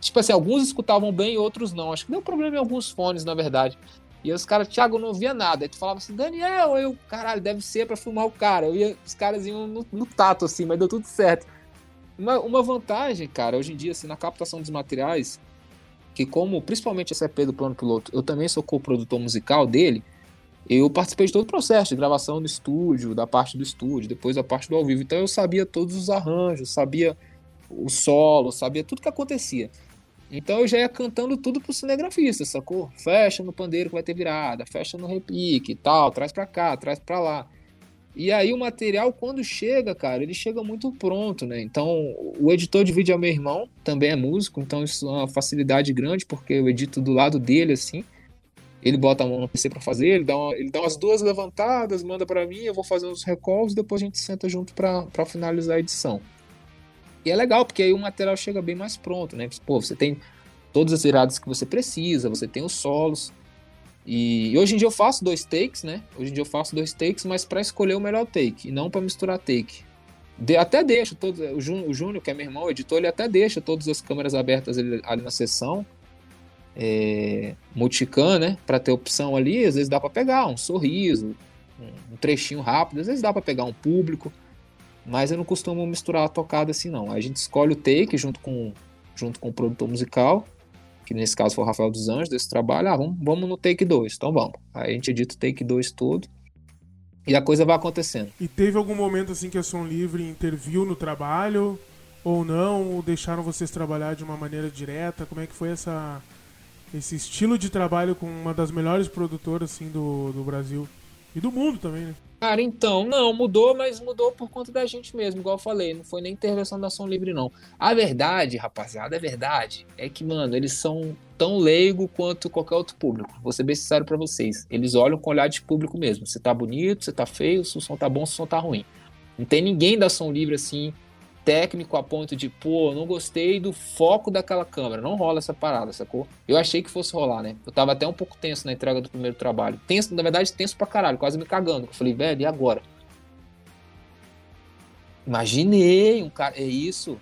Tipo assim, alguns escutavam bem outros não. Acho que deu problema em alguns fones, na verdade. E os caras, Thiago, não ouvia nada. Aí tu falava assim, Daniel, eu, caralho, deve ser pra filmar o cara. Eu ia, os caras iam no, no tato, assim, mas deu tudo certo. Uma, uma vantagem, cara, hoje em dia, assim, na captação dos materiais, que como, principalmente esse EP do Plano Piloto, eu também sou co-produtor musical dele, eu participei de todo o processo de gravação no estúdio, da parte do estúdio, depois da parte do ao vivo. Então eu sabia todos os arranjos, sabia o solo, sabia tudo que acontecia. Então eu já ia cantando tudo pro cinegrafista, sacou? Fecha no pandeiro que vai ter virada, fecha no repique e tal, traz pra cá, traz pra lá. E aí o material, quando chega, cara, ele chega muito pronto, né? Então, o editor de vídeo é meu irmão, também é músico, então isso é uma facilidade grande, porque eu edito do lado dele, assim ele bota a mão no PC para fazer, ele dá, uma, ele dá umas duas levantadas, manda para mim, eu vou fazer os recalls, depois a gente senta junto para finalizar a edição. E é legal, porque aí o material chega bem mais pronto, né? Pô, você tem todas as viradas que você precisa, você tem os solos. E hoje em dia eu faço dois takes, né? Hoje em dia eu faço dois takes, mas para escolher o melhor take, e não para misturar take. De, até deixo todos, o Júnior, que é meu irmão, o editor, ele até deixa todas as câmeras abertas ali, ali na sessão é, multicam, né? Para ter opção ali, às vezes dá para pegar um sorriso, um trechinho rápido, às vezes dá para pegar um público. Mas eu não costumo misturar a tocada assim, não. A gente escolhe o take junto com, junto com o produtor musical, que nesse caso foi o Rafael dos Anjos, desse trabalho. Ah, vamos, vamos no take 2, então vamos. Aí a gente edita o take 2 todo. E a coisa vai acontecendo. E teve algum momento assim que a Som Livre interviu no trabalho? Ou não? Ou deixaram vocês trabalhar de uma maneira direta? Como é que foi essa, esse estilo de trabalho com uma das melhores produtoras assim, do, do Brasil? E do mundo também, né? Cara, então, não, mudou, mas mudou por conta da gente mesmo, igual eu falei, não foi nem intervenção da ação livre, não. A verdade, rapaziada, a verdade é que, mano, eles são tão leigo quanto qualquer outro público. Vou ser bem sincero pra vocês. Eles olham com olhar de público mesmo. Você tá bonito, você tá feio, se o som tá bom, se o som tá ruim. Não tem ninguém da ação livre assim, técnico a ponto de, pô, não gostei do foco daquela câmera. Não rola essa parada, sacou? Eu achei que fosse rolar, né? Eu tava até um pouco tenso na entrega do primeiro trabalho. Tenso, na verdade, tenso pra caralho, quase me cagando. Eu falei, velho, e agora? Imaginei um cara. É isso.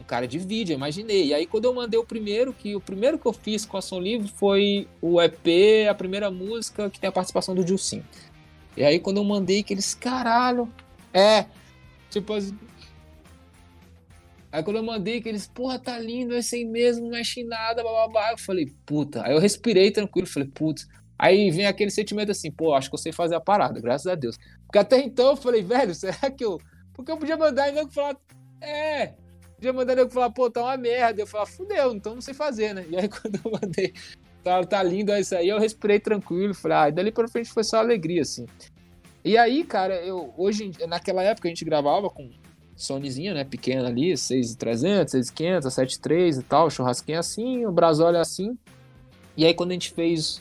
Um cara de vídeo, imaginei. E aí, quando eu mandei o primeiro, que o primeiro que eu fiz com a Som Livre foi o EP, a primeira música que tem a participação do Dilcim. E aí, quando eu mandei, que eles, caralho. É. Tipo, Aí quando eu mandei que eles, porra, tá lindo, é assim mesmo, não mexe em nada, bababá. Eu falei, puta. Aí eu respirei tranquilo, falei, putz. Aí vem aquele sentimento assim, pô, acho que eu sei fazer a parada, graças a Deus. Porque até então eu falei, velho, será que eu. Porque eu podia mandar e nego falar, é. Podia mandar nego falar, pô, tá uma merda. Eu falar, fudeu, então não sei fazer, né? E aí quando eu mandei, tá, tá lindo é isso aí, eu respirei tranquilo, falei, ah, dali pra frente foi só alegria, assim. E aí, cara, eu hoje, naquela época a gente gravava com Sonyzinha, né, pequena ali, 6,300, 6,500, 7,3 e tal, churrasquinho assim, o Brasólio assim. E aí quando a gente fez...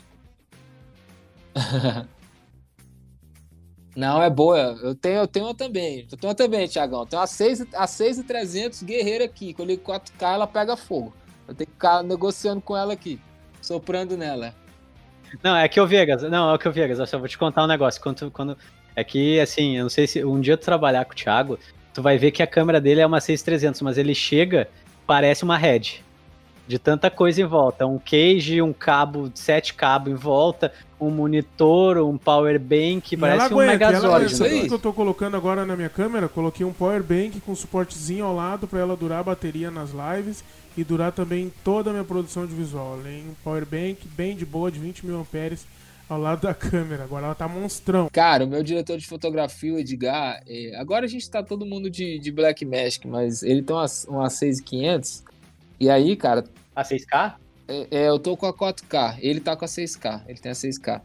Não, é boa. Eu tenho, eu tenho uma também. Eu tenho uma também, Tiagão. Tem uma 6, a 6,300 guerreira aqui. Quando eu ligo 4K, ela pega fogo. Eu tenho que ficar negociando com ela aqui, soprando nela. Não, é que o Vegas, não, é que o Vegas, eu só vou te contar um negócio. Quando, quando, é que, assim, eu não sei se um dia tu trabalhar com o Thiago, tu vai ver que a câmera dele é uma 6300, mas ele chega, parece uma Red. De tanta coisa em volta. Um cage, um cabo, sete cabos em volta, um monitor, um power bank, E parece ela um aguenta, ela Megazord. aguenta. Sabe né? o que eu tô colocando agora na minha câmera? Coloquei um power bank com suportezinho ao lado pra ela durar a bateria nas lives e durar também toda a minha produção de visual. Além um power bank bem de boa de 20 mil amperes ao lado da câmera. Agora ela tá monstrão. Cara, o meu diretor de fotografia, o Edgar, é, agora a gente tá todo mundo de, de Black Magic, mas ele tem uma, uma 6500. E aí, cara, A 6K? é, é, eu tô com a 4K, ele tá com a 6K, ele tem a 6K.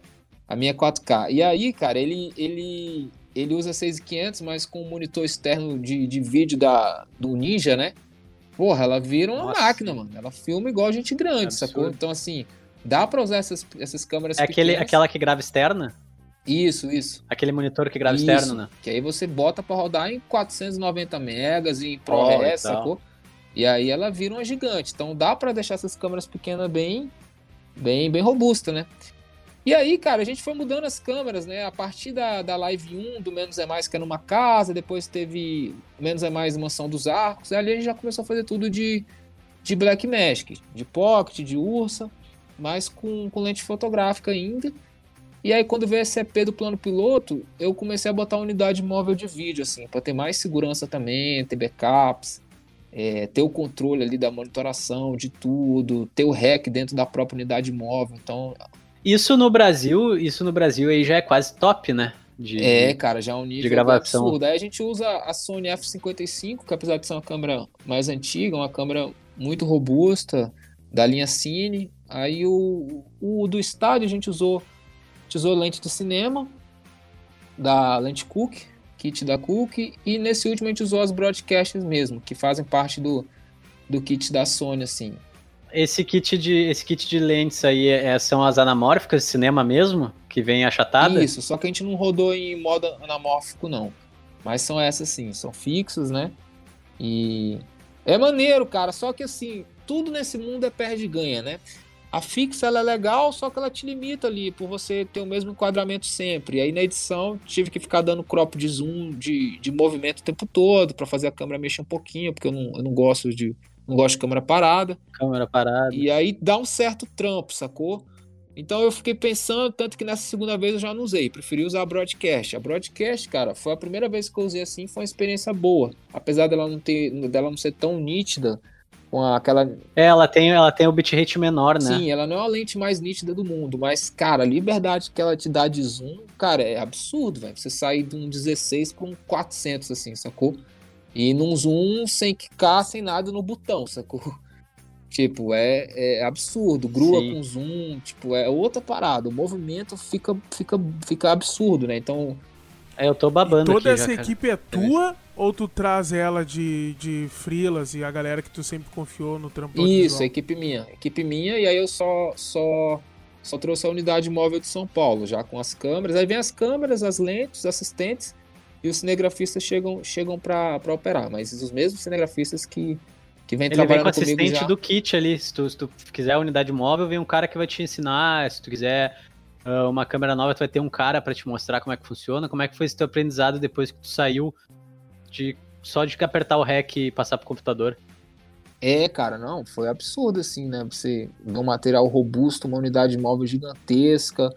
A minha é 4K. E aí, cara, ele, ele, ele usa 6500, mas com o monitor externo de, de vídeo da, do Ninja, né? Porra, ela vira uma Nossa. máquina, mano. Ela filma igual gente grande, Absurdo. sacou? Então, assim, dá pra usar essas, essas câmeras É aquele, pequenas. aquela que grava externa? Isso, isso. Aquele monitor que grava Isso, externo, né? Que aí você bota pra rodar em 490 megas, em Pro e ProRes, tal. sacou? E aí ela vira uma gigante. Então dá pra deixar essas câmeras pequenas bem, bem, bem robusta, né? E aí, cara, a gente foi mudando as câmeras, né? A partir da, da Live 1, do Menos é Mais, que era numa casa, depois teve Menos é Mais Mansão dos Arcos, e ali a gente já começou a fazer tudo de, de Black Magic, de Pocket, de Ursa, mas com, com lente fotográfica ainda. E aí, quando veio esse EP do plano piloto, eu comecei a botar unidade móvel de vídeo, assim, para ter mais segurança também, ter backups, é, ter o controle ali da monitoração de tudo, ter o REC dentro da própria unidade móvel. Então, Isso no Brasil, isso no Brasil aí já é quase top, né? De, é, cara, já é um nível gravação. absurdo. Aí a gente usa a Sony F55, que apesar de ser uma câmera mais antiga, uma câmera muito robusta, da linha Cine. Aí o, o do estádio a gente usou, a gente usou lente de cinema, da lente Cook, kit da Cook, e nesse último a gente usou as broadcasts mesmo, que fazem parte do, do kit da Sony, assim. Esse kit de, esse kit de lentes aí é- são as anamórficas de cinema mesmo? Que vem achatada? Isso, só que a gente não rodou em modo anamórfico, não. Mas são essas sim, são fixos, né? E é maneiro, cara. Só que assim, tudo nesse mundo é perde e ganha, né? A fixa ela é legal, só que ela te limita ali por você ter o mesmo enquadramento sempre. E aí na edição tive que ficar dando crop de zoom, de, de movimento o tempo todo para fazer a câmera mexer um pouquinho, porque eu não, eu não gosto de não gosto de câmera parada. Câmera parada. E aí dá um certo trampo, sacou? Então eu fiquei pensando, tanto que nessa segunda vez eu já não usei, preferi usar a Broadcast. A Broadcast, cara, foi a primeira vez que eu usei assim, foi uma experiência boa. Apesar dela não ter, dela não ser tão nítida, com aquela. É, ela tem, ela tem o bitrate menor, né? Sim, ela não é a lente mais nítida do mundo, mas, cara, a liberdade que ela te dá de zoom, cara, é absurdo, velho. Você sair de um 16 para um 400, assim, sacou? E num zoom sem quicar, sem nada no botão, sacou? Tipo, é, é absurdo, grua Sim. com zoom, tipo, é outra parada. O movimento fica, fica, fica absurdo, né? Então. É, eu tô babando e toda aqui, essa já, equipe é tua ou tu traz ela de, de freelas e a galera que tu sempre confiou no trampo Isso, equipe minha. Equipe minha, e aí eu só, só, só trouxe a unidade móvel de São Paulo, já com as câmeras. Aí vem as câmeras, as lentes, os assistentes, e os cinegrafistas chegam, chegam para operar. Mas os mesmos cinegrafistas que, que vem Ele trabalhando vem com comigo assistente já. do kit ali. Se tu, se tu quiser a unidade móvel, vem um cara que vai te ensinar. Se tu quiser uh, uma câmera nova, tu vai ter um cara para te mostrar como é que funciona. Como é que foi esse teu aprendizado depois que tu saiu de só de apertar o REC e passar pro computador? É, cara, não, foi absurdo assim, né? Você vê um material robusto, uma unidade móvel gigantesca,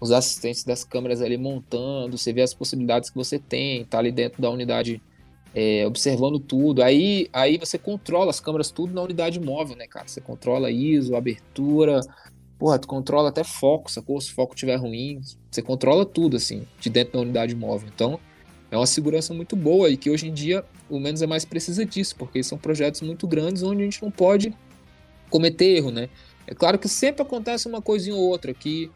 os assistentes das câmeras ali montando, você vê as possibilidades que você tem, tá ali dentro da unidade é, observando tudo. Aí, aí você controla as câmeras tudo na unidade móvel, né, cara? Você controla ISO, abertura, porra, tu controla até foco, sacou? Se o foco estiver ruim, você controla tudo, assim, de dentro da unidade móvel. Então, é uma segurança muito boa e que hoje em dia o menos é mais precisa disso, porque são projetos muito grandes onde a gente não pode cometer erro, né? É claro que sempre acontece uma coisinha ou outra que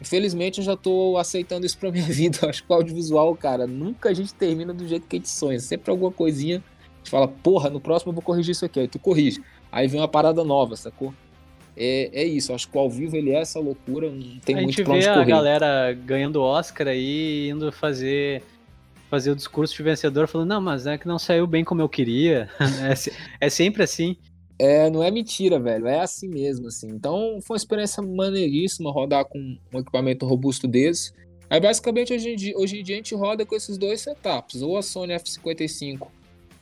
Infelizmente eu já tô aceitando isso pra minha vida. Eu acho que o audiovisual, cara, nunca a gente termina do jeito que a gente sonha. Sempre alguma coisinha, a gente fala, porra, no próximo eu vou corrigir isso aqui. Aí tu corrige. Aí vem uma parada nova, sacou? É, é isso, acho que o ao vivo ele é essa loucura, não tem a muito gente pra onde vê a correr. galera ganhando Oscar aí, indo fazer fazer o discurso de vencedor, falando, não, mas é que não saiu bem como eu queria. é, é sempre assim. É, não é mentira, velho. É assim mesmo, assim. Então, foi uma experiência maneiríssima rodar com um equipamento robusto desse. Aí, basicamente, hoje em dia, hoje em dia a gente roda com esses dois setups. Ou a Sony F55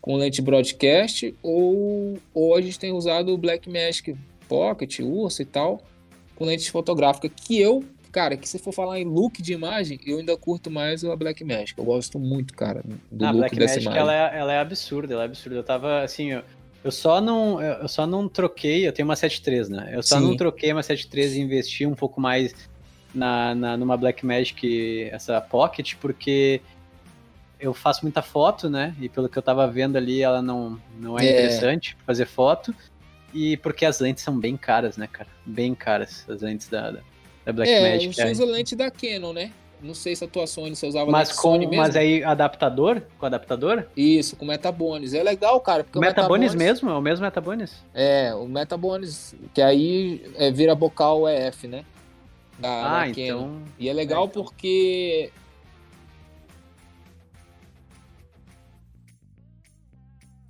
com lente broadcast, ou, ou a gente tem usado o Blackmagic Pocket, Ursa e tal, com lente fotográfica. Que eu, cara, que se for falar em look de imagem, eu ainda curto mais a Blackmagic. Eu gosto muito, cara, do a look Black dessa Magic, imagem. ela é, ela é absurda, ela é absurda. Eu tava, assim, eu, eu só não eu só não troquei, eu tenho uma 7.3, né? Eu só Sim. não troquei uma 7.3 e investi um pouco mais na, na, numa Blackmagic, essa Pocket, porque eu faço muita foto, né? E pelo que eu tava vendo ali, ela não, não é, É. interessante fazer foto. E porque as lentes são bem caras, né, cara? Bem caras, as lentes da, da, da É, Blackmagic. você usa lente da Canon, né? Não sei se a tua Sony você usava mas, com, Sony mesmo. mas aí adaptador? Com adaptador? Isso, com Metabones. É legal, cara, porque O o Metabones Metabones- mesmo? É o mesmo Metabones? É, o Metabones, que aí é, vira bocal EF, né? Da, Ah, da Canon. então. E é legal É, então. porque.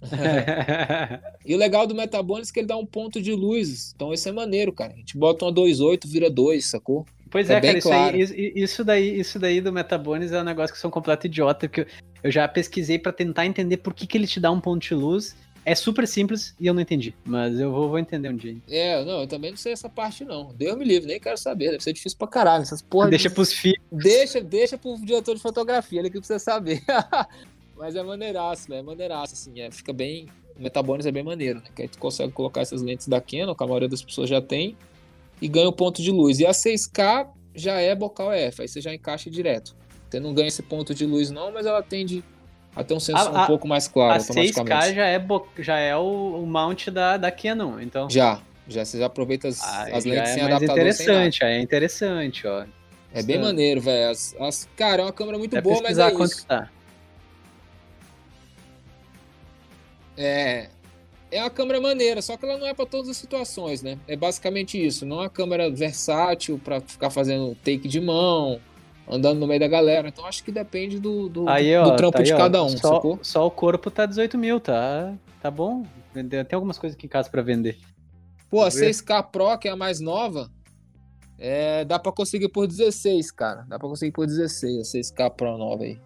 E o legal do Metabones é que ele dá um ponto de luz. Então isso é maneiro, cara. A gente bota uma 2.8, vira 2, sacou? pois É é, cara, isso, claro. aí, isso, daí, isso daí do Metabones é um negócio que eu sou um completo idiota, porque eu, já pesquisei pra tentar entender por que, que ele te dá um ponto de luz. É super simples e eu não entendi, mas eu vou, vou entender um dia. É, não, eu também não sei essa parte, não. Deus me livre, nem quero saber. Deve ser difícil pra caralho. Essas porra Deixa de- pros filhos. Deixa, deixa pro diretor de fotografia, ele que precisa saber. Mas é maneiraço, velho, é maneiraço, assim, é, fica bem... O Metabones é bem maneiro, né? Que aí tu consegue colocar essas lentes da Canon, que a maioria das pessoas já tem, e ganha o ponto de luz. E a 6K já é bocal F, aí você já encaixa direto. Você não ganha esse ponto de luz não, mas ela tende a ter um sensor A- um pouco mais claro a automaticamente. 6K já é, bo- já é o, o mount da, da Canon, então. Já, já você já aproveita as, Aí as lentes é sem adaptador nada. interessante, é interessante, ó. É bem maneiro, velho. As, as- Cara, é uma câmera muito Até boa, mas é quanto isso. que tá. É, é uma câmera maneira, só que ela não é para todas as situações, né? É basicamente isso. Não é uma câmera versátil para ficar fazendo take de mão, andando no meio da galera. Então acho que depende do, do, Aí, do ó, trampo tá de aí, ó, cada um, só, sacou? Só o corpo tá 18 mil, tá? Tá bom. Vender- Tem algumas coisas aqui em casa pra vender. Pô, a Vamos ver. 6K Pro, que é a mais nova, é, dá para conseguir por 16, cara. Dá para conseguir por 16, a 6K Pro nova aí.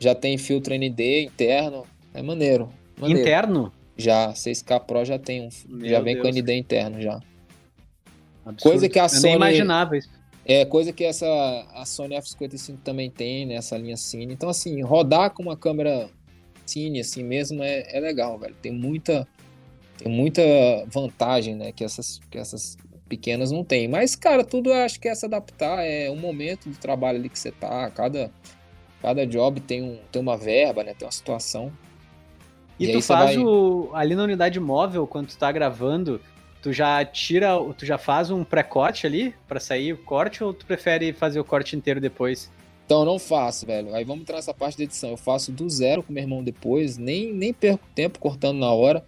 Já tem filtro ND interno. É maneiro. Maneiro. Interno? Já, 6K Pro já tem um. Meu já vem com Deus. ND interno já. Absurdo. Coisa que a Eu Sony- nem imaginava isso. É, coisa que essa a Sony F55 também tem, né? Essa linha Cine. Então, assim, rodar com uma câmera Cine assim mesmo é, é legal, velho. Tem muita, tem muita vantagem, né? Que essas, que essas pequenas não tem. Mas, cara, tudo eu acho que é se adaptar. É um momento do trabalho ali que você tá. Cada, cada job tem, um, tem uma verba, né? Tem uma situação. E, E tu faz vai- o. Ali na unidade móvel, quando tu tá gravando, tu já tira. Tu já faz um pré-corte ali pra sair o corte ou tu prefere fazer o corte inteiro depois? Então eu não faço, velho. Aí vamos entrar nessa parte da edição. Eu faço do zero com meu irmão depois, nem, nem perco tempo cortando na hora.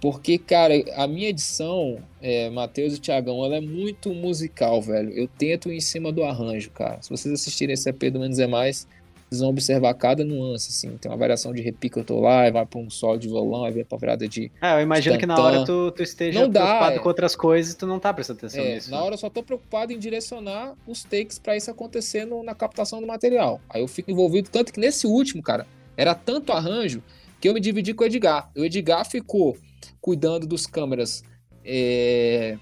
Porque, cara, a minha edição, é, Matheus e Tiagão, ela é muito musical, velho. Eu tento ir em cima do arranjo, cara. Se vocês assistirem esse EP do Menos é Mais, vocês vão observar cada nuance, assim. Tem uma variação de repique, eu tô lá, vai pra um solo de violão, aí vai pra virada de. Ah, eu imagino que na hora tu, tu esteja Não dá, preocupado é. com outras coisas e tu não tá prestando atenção É, nisso. na né? hora eu só tô preocupado em direcionar os takes pra isso acontecer no- na captação do material. Aí eu fico envolvido, tanto que nesse último, cara, era tanto arranjo que eu me dividi com o Edgar. O Edgar ficou cuidando dos câmeras é,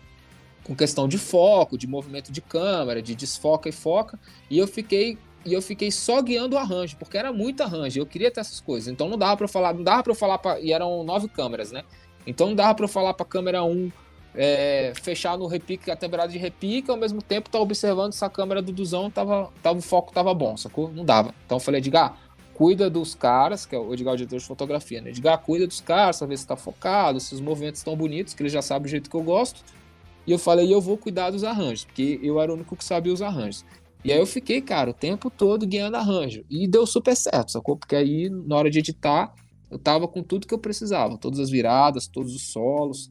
com questão de foco, de movimento de câmera, de desfoca e foca, e eu fiquei e eu fiquei só guiando o arranjo, porque era muito arranjo, eu queria ter essas coisas. Então não dava eu falar, não dava para falar pra, e eram nove câmeras, né? Então não dava eu falar pra câmera 1 é, fechar no repique, a temporada de repique, ao mesmo tempo tá observando se a câmera do Duzão tava, tava, o foco tava bom, sacou? Não dava. Então eu falei, Edgar, cuida dos caras, que é o Edgar, o diretor de fotografia, né? Edgar, cuida dos caras, pra ver se tá focado, se os movimentos estão bonitos, que ele já sabe o jeito que eu gosto. E eu falei, eu vou cuidar dos arranjos, porque eu era o único que sabia os arranjos. E aí eu fiquei, cara, o tempo todo guiando arranjo. E deu super certo, sacou? Porque aí, na hora de editar, eu tava com tudo que eu precisava. Todas as viradas, todos os solos,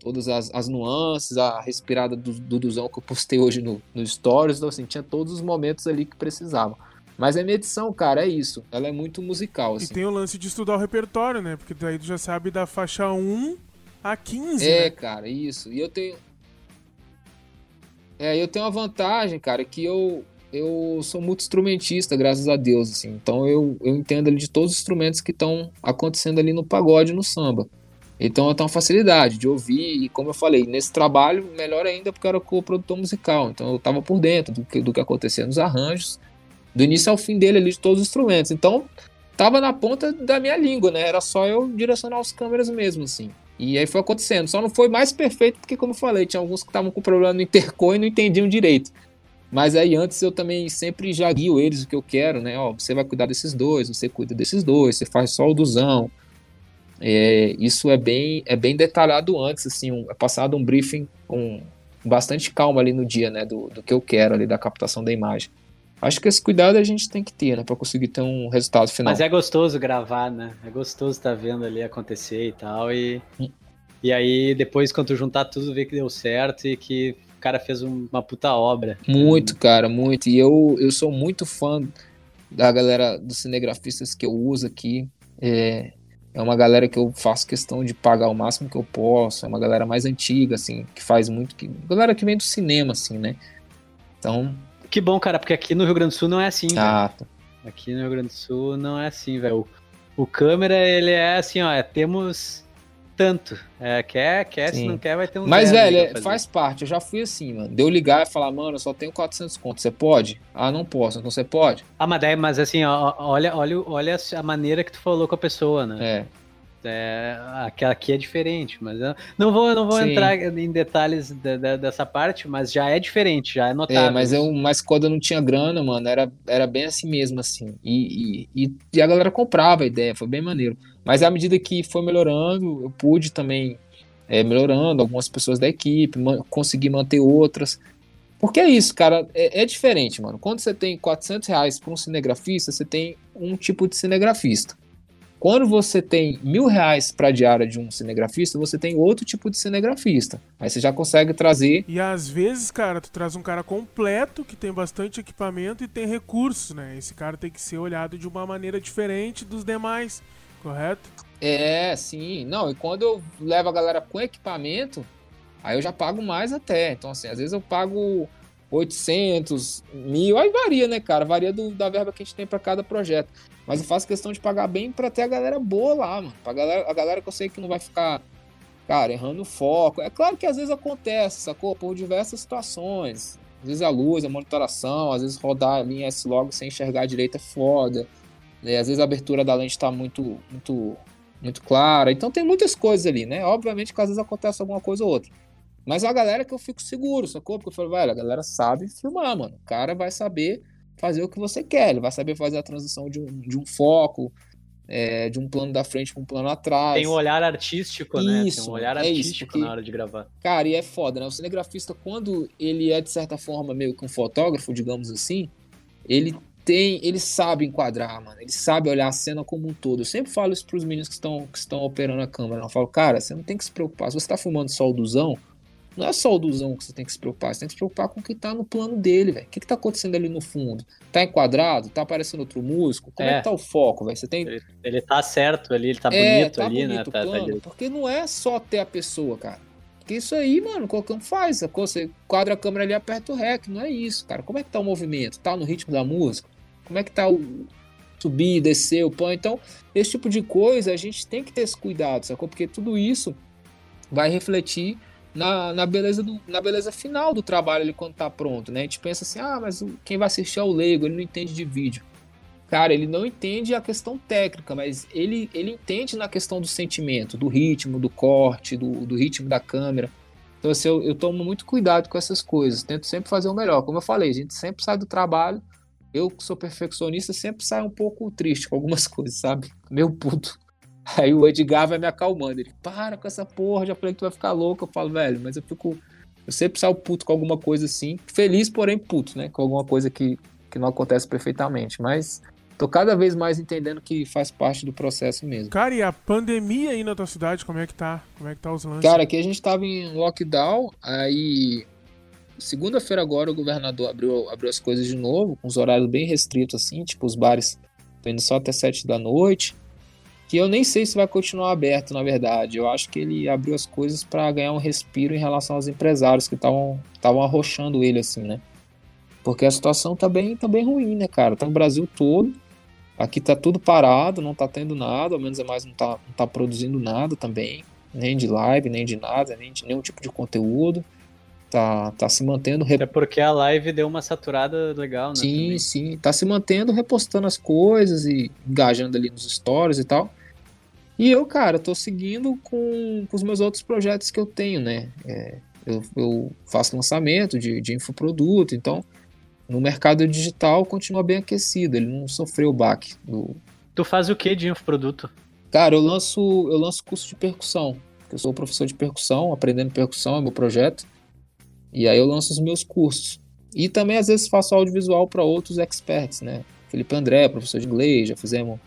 todas as, as nuances, a respirada do, do Duzão que eu postei hoje no, no Stories. Então, assim, tinha todos os momentos ali que precisava. Mas a minha edição, cara, é isso. Ela é muito musical, E assim. tem o lance de estudar o repertório, né? Porque daí tu já sabe da faixa 1 a 15, É, né? cara, isso. E eu tenho. É, eu tenho uma vantagem, cara, que eu, eu sou muito instrumentista, graças a Deus, assim. Então eu, eu entendo ali de todos os instrumentos que estão acontecendo ali no pagode no samba. Então eu tenho uma facilidade de ouvir, e como eu falei, nesse trabalho, melhor ainda porque eu era co-produtor musical. Então eu tava por dentro do que, do que acontecia nos arranjos, do início ao fim dele ali, de todos os instrumentos. Então tava na ponta da minha língua, né? Era só eu direcionar os câmeras mesmo, assim. E aí foi acontecendo. Só não foi mais perfeito porque, como eu falei, tinha alguns que estavam com problema no intercom e não entendiam direito. Mas aí antes eu também sempre já guio eles o que eu quero, né? Ó, você vai cuidar desses dois, você cuida desses dois, você faz só o duzão. É, isso é bem, é bem detalhado antes, assim, um- é passado um briefing com bastante calma ali no dia, né? Do, do que eu quero ali, da captação da imagem. Acho que esse cuidado a gente tem que ter, né? Pra conseguir ter um resultado final. Mas é gostoso gravar, né? É gostoso estar vendo ali acontecer e tal. E, Hum. e aí, depois, quando tu juntar tudo, ver que deu certo e que o cara fez um- uma puta obra. Muito, cara, muito. E eu, eu sou muito fã da galera dos cinegrafistas que eu uso aqui. É, é uma galera que eu faço questão de pagar o máximo que eu posso. É uma galera mais antiga, assim, que faz muito. Que, galera que vem do cinema, assim, né? Então, Que bom, cara, porque aqui no Rio Grande do Sul não é assim, velho. ah, tá. Aqui no Rio Grande do Sul não é assim, velho. O, o câmera, ele é assim, ó, é, temos tanto. É, quer, quer, se Sim. não quer, vai ter um Mas, velho, é- faz parte. Eu já fui assim, mano. Deu ligar e falar, mano, eu só tenho 400 contos. Você pode? Ah, não posso. Então você pode? Ah, mas, daí, mas assim, ó, olha, olha, olha a maneira que tu falou com a pessoa, né? É. É, aquela aqui é diferente, mas eu não vou, não vou Sim. entrar em detalhes da- da- dessa parte, mas já é diferente, já é notável. É, mas, eu, mas quando eu não tinha grana, mano, era, era bem assim mesmo, assim. E, e, e- e a galera comprava a ideia, foi bem maneiro. Mas à medida que foi melhorando, eu pude também é, melhorando algumas pessoas da equipe, man- consegui manter outras. Porque é isso, cara, é, é diferente, mano. Quando você tem 400 reais para um cinegrafista, você tem um tipo de cinegrafista. Quando você tem mil reais para diária de um cinegrafista, você tem outro tipo de cinegrafista. Aí você já consegue trazer E às vezes, cara, tu traz um cara completo que tem bastante equipamento e tem recursos, né? Esse cara tem que ser olhado de uma maneira diferente dos demais, correto? É, sim. Não, e quando eu levo a galera com equipamento, aí eu já pago mais até. Então, assim, às vezes eu pago 800, mil, aí varia, né, cara? Varia do- da verba que a gente tem pra cada projeto. Mas eu faço questão de pagar bem pra ter a galera boa lá, mano. Pra galera, a galera que eu sei que não vai ficar cara, errando o foco. É claro que às vezes acontece, sacou? Por diversas situações. Às vezes a luz, a monitoração, às vezes rodar a linha S-Log sem enxergar direito é foda. Né? Às vezes a abertura da lente está muito, muito, muito clara. Então tem muitas coisas ali, né? Obviamente que às vezes acontece alguma coisa ou outra. Mas a galera que eu fico seguro, sacou? Porque eu falo, velho, a galera sabe filmar, mano. O cara vai saber fazer o que você quer, ele vai saber fazer a transição de um, de um foco, é, de um plano da frente para um plano atrás. Tem um olhar artístico, isso, né? Tem um olhar é artístico isso, na hora de gravar. Cara, e é foda, né? O cinegrafista, quando ele é, de certa forma, meio que um fotógrafo, digamos assim, ele tem, ele sabe enquadrar, mano. Ele sabe olhar a cena como um todo. Eu sempre falo isso pros meninos que estão, que estão operando a câmera. Eu falo, cara, você não tem que se preocupar. Se você tá filmando só o duzão, não é só o duzão que você tem que se preocupar, você tem que se preocupar com o que tá no plano dele, velho. O que, que tá acontecendo ali no fundo? Tá enquadrado? Tá aparecendo outro músico? Como é, é que tá o foco, velho? Você tem. Ele, ele tá certo ali, ele tá é, bonito tá ali, bonito né? Tá, plano, tá porque não é só ter a pessoa, cara. Porque isso aí, mano, qualquer um faz. Você quadra a câmera ali aperta o REC. Não é isso, cara. Como é que tá o movimento? Tá no ritmo da música? Como é que tá o subir, descer, o pão? Então, esse tipo de coisa a gente tem que ter esse cuidado, sacou? Porque tudo isso vai refletir na, na, beleza do, na beleza final do trabalho ele quando tá pronto, né? A gente pensa assim, ah, mas quem vai assistir é o leigo, ele não entende de vídeo. Cara, ele não entende a questão técnica, mas ele, ele entende na questão do sentimento, do ritmo, do corte, do, do ritmo da câmera. Então, assim, eu, eu tomo muito cuidado com essas coisas, tento sempre fazer o melhor. Como eu falei, a gente sempre sai do trabalho, eu que sou perfeccionista, sempre saio um pouco triste com algumas coisas, sabe? Meio puto. Aí o Edgar vai me acalmando. Ele, para com essa porra, já falei que tu vai ficar louco. Eu falo, velho, mas eu fico. Eu sempre saio puto com alguma coisa assim. Feliz, porém puto, né? Com alguma coisa que, que não acontece perfeitamente. Mas tô cada vez mais entendendo que faz parte do processo mesmo. Cara, e a pandemia aí na tua cidade, como é que tá? Como é que tá os lances? Cara, aqui a gente tava em lockdown, aí. Segunda-feira agora o governador abriu, abriu as coisas de novo, com os horários bem restritos, assim, tipo, os bares estão indo só até 7 da noite que eu nem sei se vai continuar aberto, na verdade. Eu acho que ele abriu as coisas para ganhar um respiro em relação aos empresários que estavam arrochando ele, assim, né? Porque a situação tá bem, tá bem ruim, né, cara? Tá no Brasil todo. Aqui tá tudo parado, não tá tendo nada, ao menos é mais não tá, não tá produzindo nada também. Nem de live, nem de nada, nem de nenhum tipo de conteúdo. Tá, tá se mantendo. Rep... É porque a live deu uma saturada legal, né? Sim, também. sim. Tá se mantendo, repostando as coisas e engajando ali nos stories e tal. E eu, cara, tô seguindo com, com os meus outros projetos que eu tenho, né? É, eu, eu, faço lançamento de, de infoproduto, então no mercado digital continua bem aquecido, ele não sofreu o baque. Do... Tu faz o que de infoproduto? Cara, eu lanço, eu lanço curso de percussão. Eu sou professor de percussão, aprendendo percussão é meu projeto. E aí eu lanço os meus cursos. E também às vezes faço audiovisual para outros experts, né? Felipe André, professor de inglês, já fizemos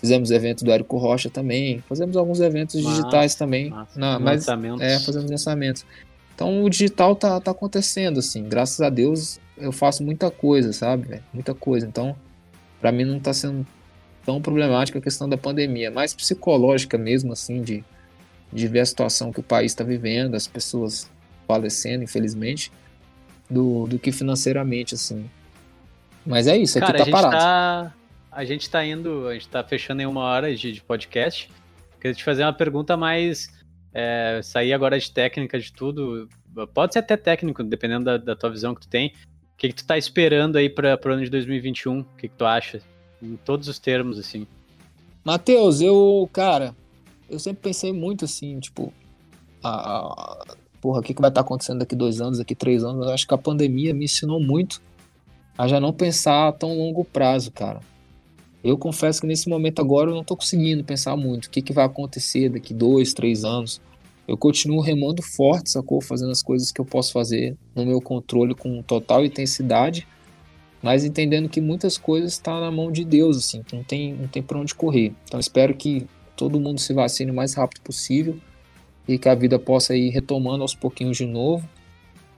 Fizemos evento do Érico Rocha também. Fazemos alguns eventos massa, digitais também. Massa. Na, mas, é, fazemos lançamentos. Então o digital tá, tá acontecendo, assim. Graças a Deus eu faço muita coisa, sabe? Muita coisa. Então, para mim não tá sendo tão problemática a questão da pandemia. Mais psicológica mesmo, assim, de, de ver a situação que o país está vivendo, as pessoas falecendo, infelizmente, do, do que financeiramente, assim. Mas é isso, aqui Cara, tá parado. Tá a gente tá indo, a gente tá fechando em uma hora de, de podcast. Queria te fazer uma pergunta mais. É, sair agora de técnica de tudo. Pode ser até técnico, dependendo da, da tua visão que tu tem. O que, que tu tá esperando aí para o ano de 2021? O que, que tu acha? Em todos os termos, assim. Matheus, eu, cara, eu sempre pensei muito assim, tipo, a, a, porra, o que, que vai estar tá acontecendo daqui dois anos, daqui três anos? Eu acho que a pandemia me ensinou muito a já não pensar a tão longo prazo, cara. Eu confesso que nesse momento agora eu não estou conseguindo pensar muito o que, que vai acontecer daqui dois, três anos. Eu continuo remando forte, sacou? Fazendo as coisas que eu posso fazer no meu controle com total intensidade, mas entendendo que muitas coisas estão tá na mão de Deus, assim, que não tem, não tem para onde correr. Então espero que todo mundo se vacine o mais rápido possível e que a vida possa ir retomando aos pouquinhos de novo.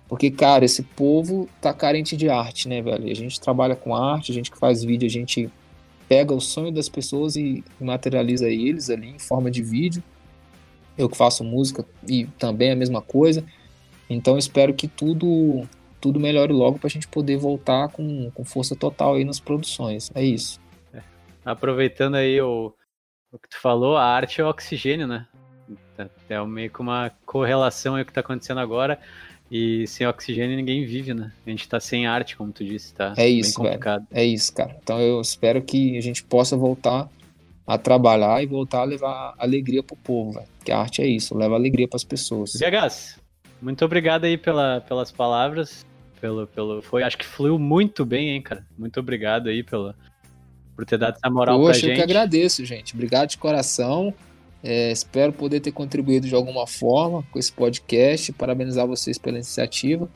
Porque, cara, esse povo tá carente de arte, né, velho? A gente trabalha com arte, a gente que faz vídeo, a gente pega o sonho das pessoas e materializa eles ali em forma de vídeo. Eu que faço música e também a mesma coisa. Então espero que tudo tudo melhore logo para a gente poder voltar com, com força total aí nas produções. É isso. É. Aproveitando aí o, o que tu falou, a arte é o oxigênio, né? É meio que uma correlação aí que tá acontecendo agora. E sem oxigênio ninguém vive, né? A gente tá sem arte, como tu disse, tá É isso, bem complicado. É isso, cara. Então eu espero que a gente possa voltar a trabalhar e voltar a levar alegria pro povo, velho. Que a arte é isso, leva alegria pras pessoas. VHs, muito obrigado aí pela, pelas palavras. Pelo, pelo, foi, acho que fluiu muito bem, hein, cara. Muito obrigado aí pela, por ter dado essa moral Poxa, pra eu gente. que agradeço, gente. Obrigado de coração. É, espero poder ter contribuído de alguma forma com esse podcast. Parabenizar vocês pela iniciativa.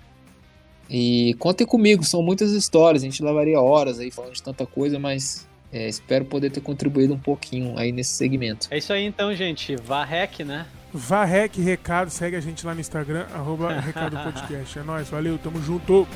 E contem comigo, são muitas histórias. A gente levaria horas aí falando de tanta coisa, mas é, espero poder ter contribuído um pouquinho aí nesse segmento. É isso aí então, gente. Varrec, né? Varrec Recado, segue a gente lá no Instagram, arroba Recado Podcast. É nóis, valeu, tamo junto.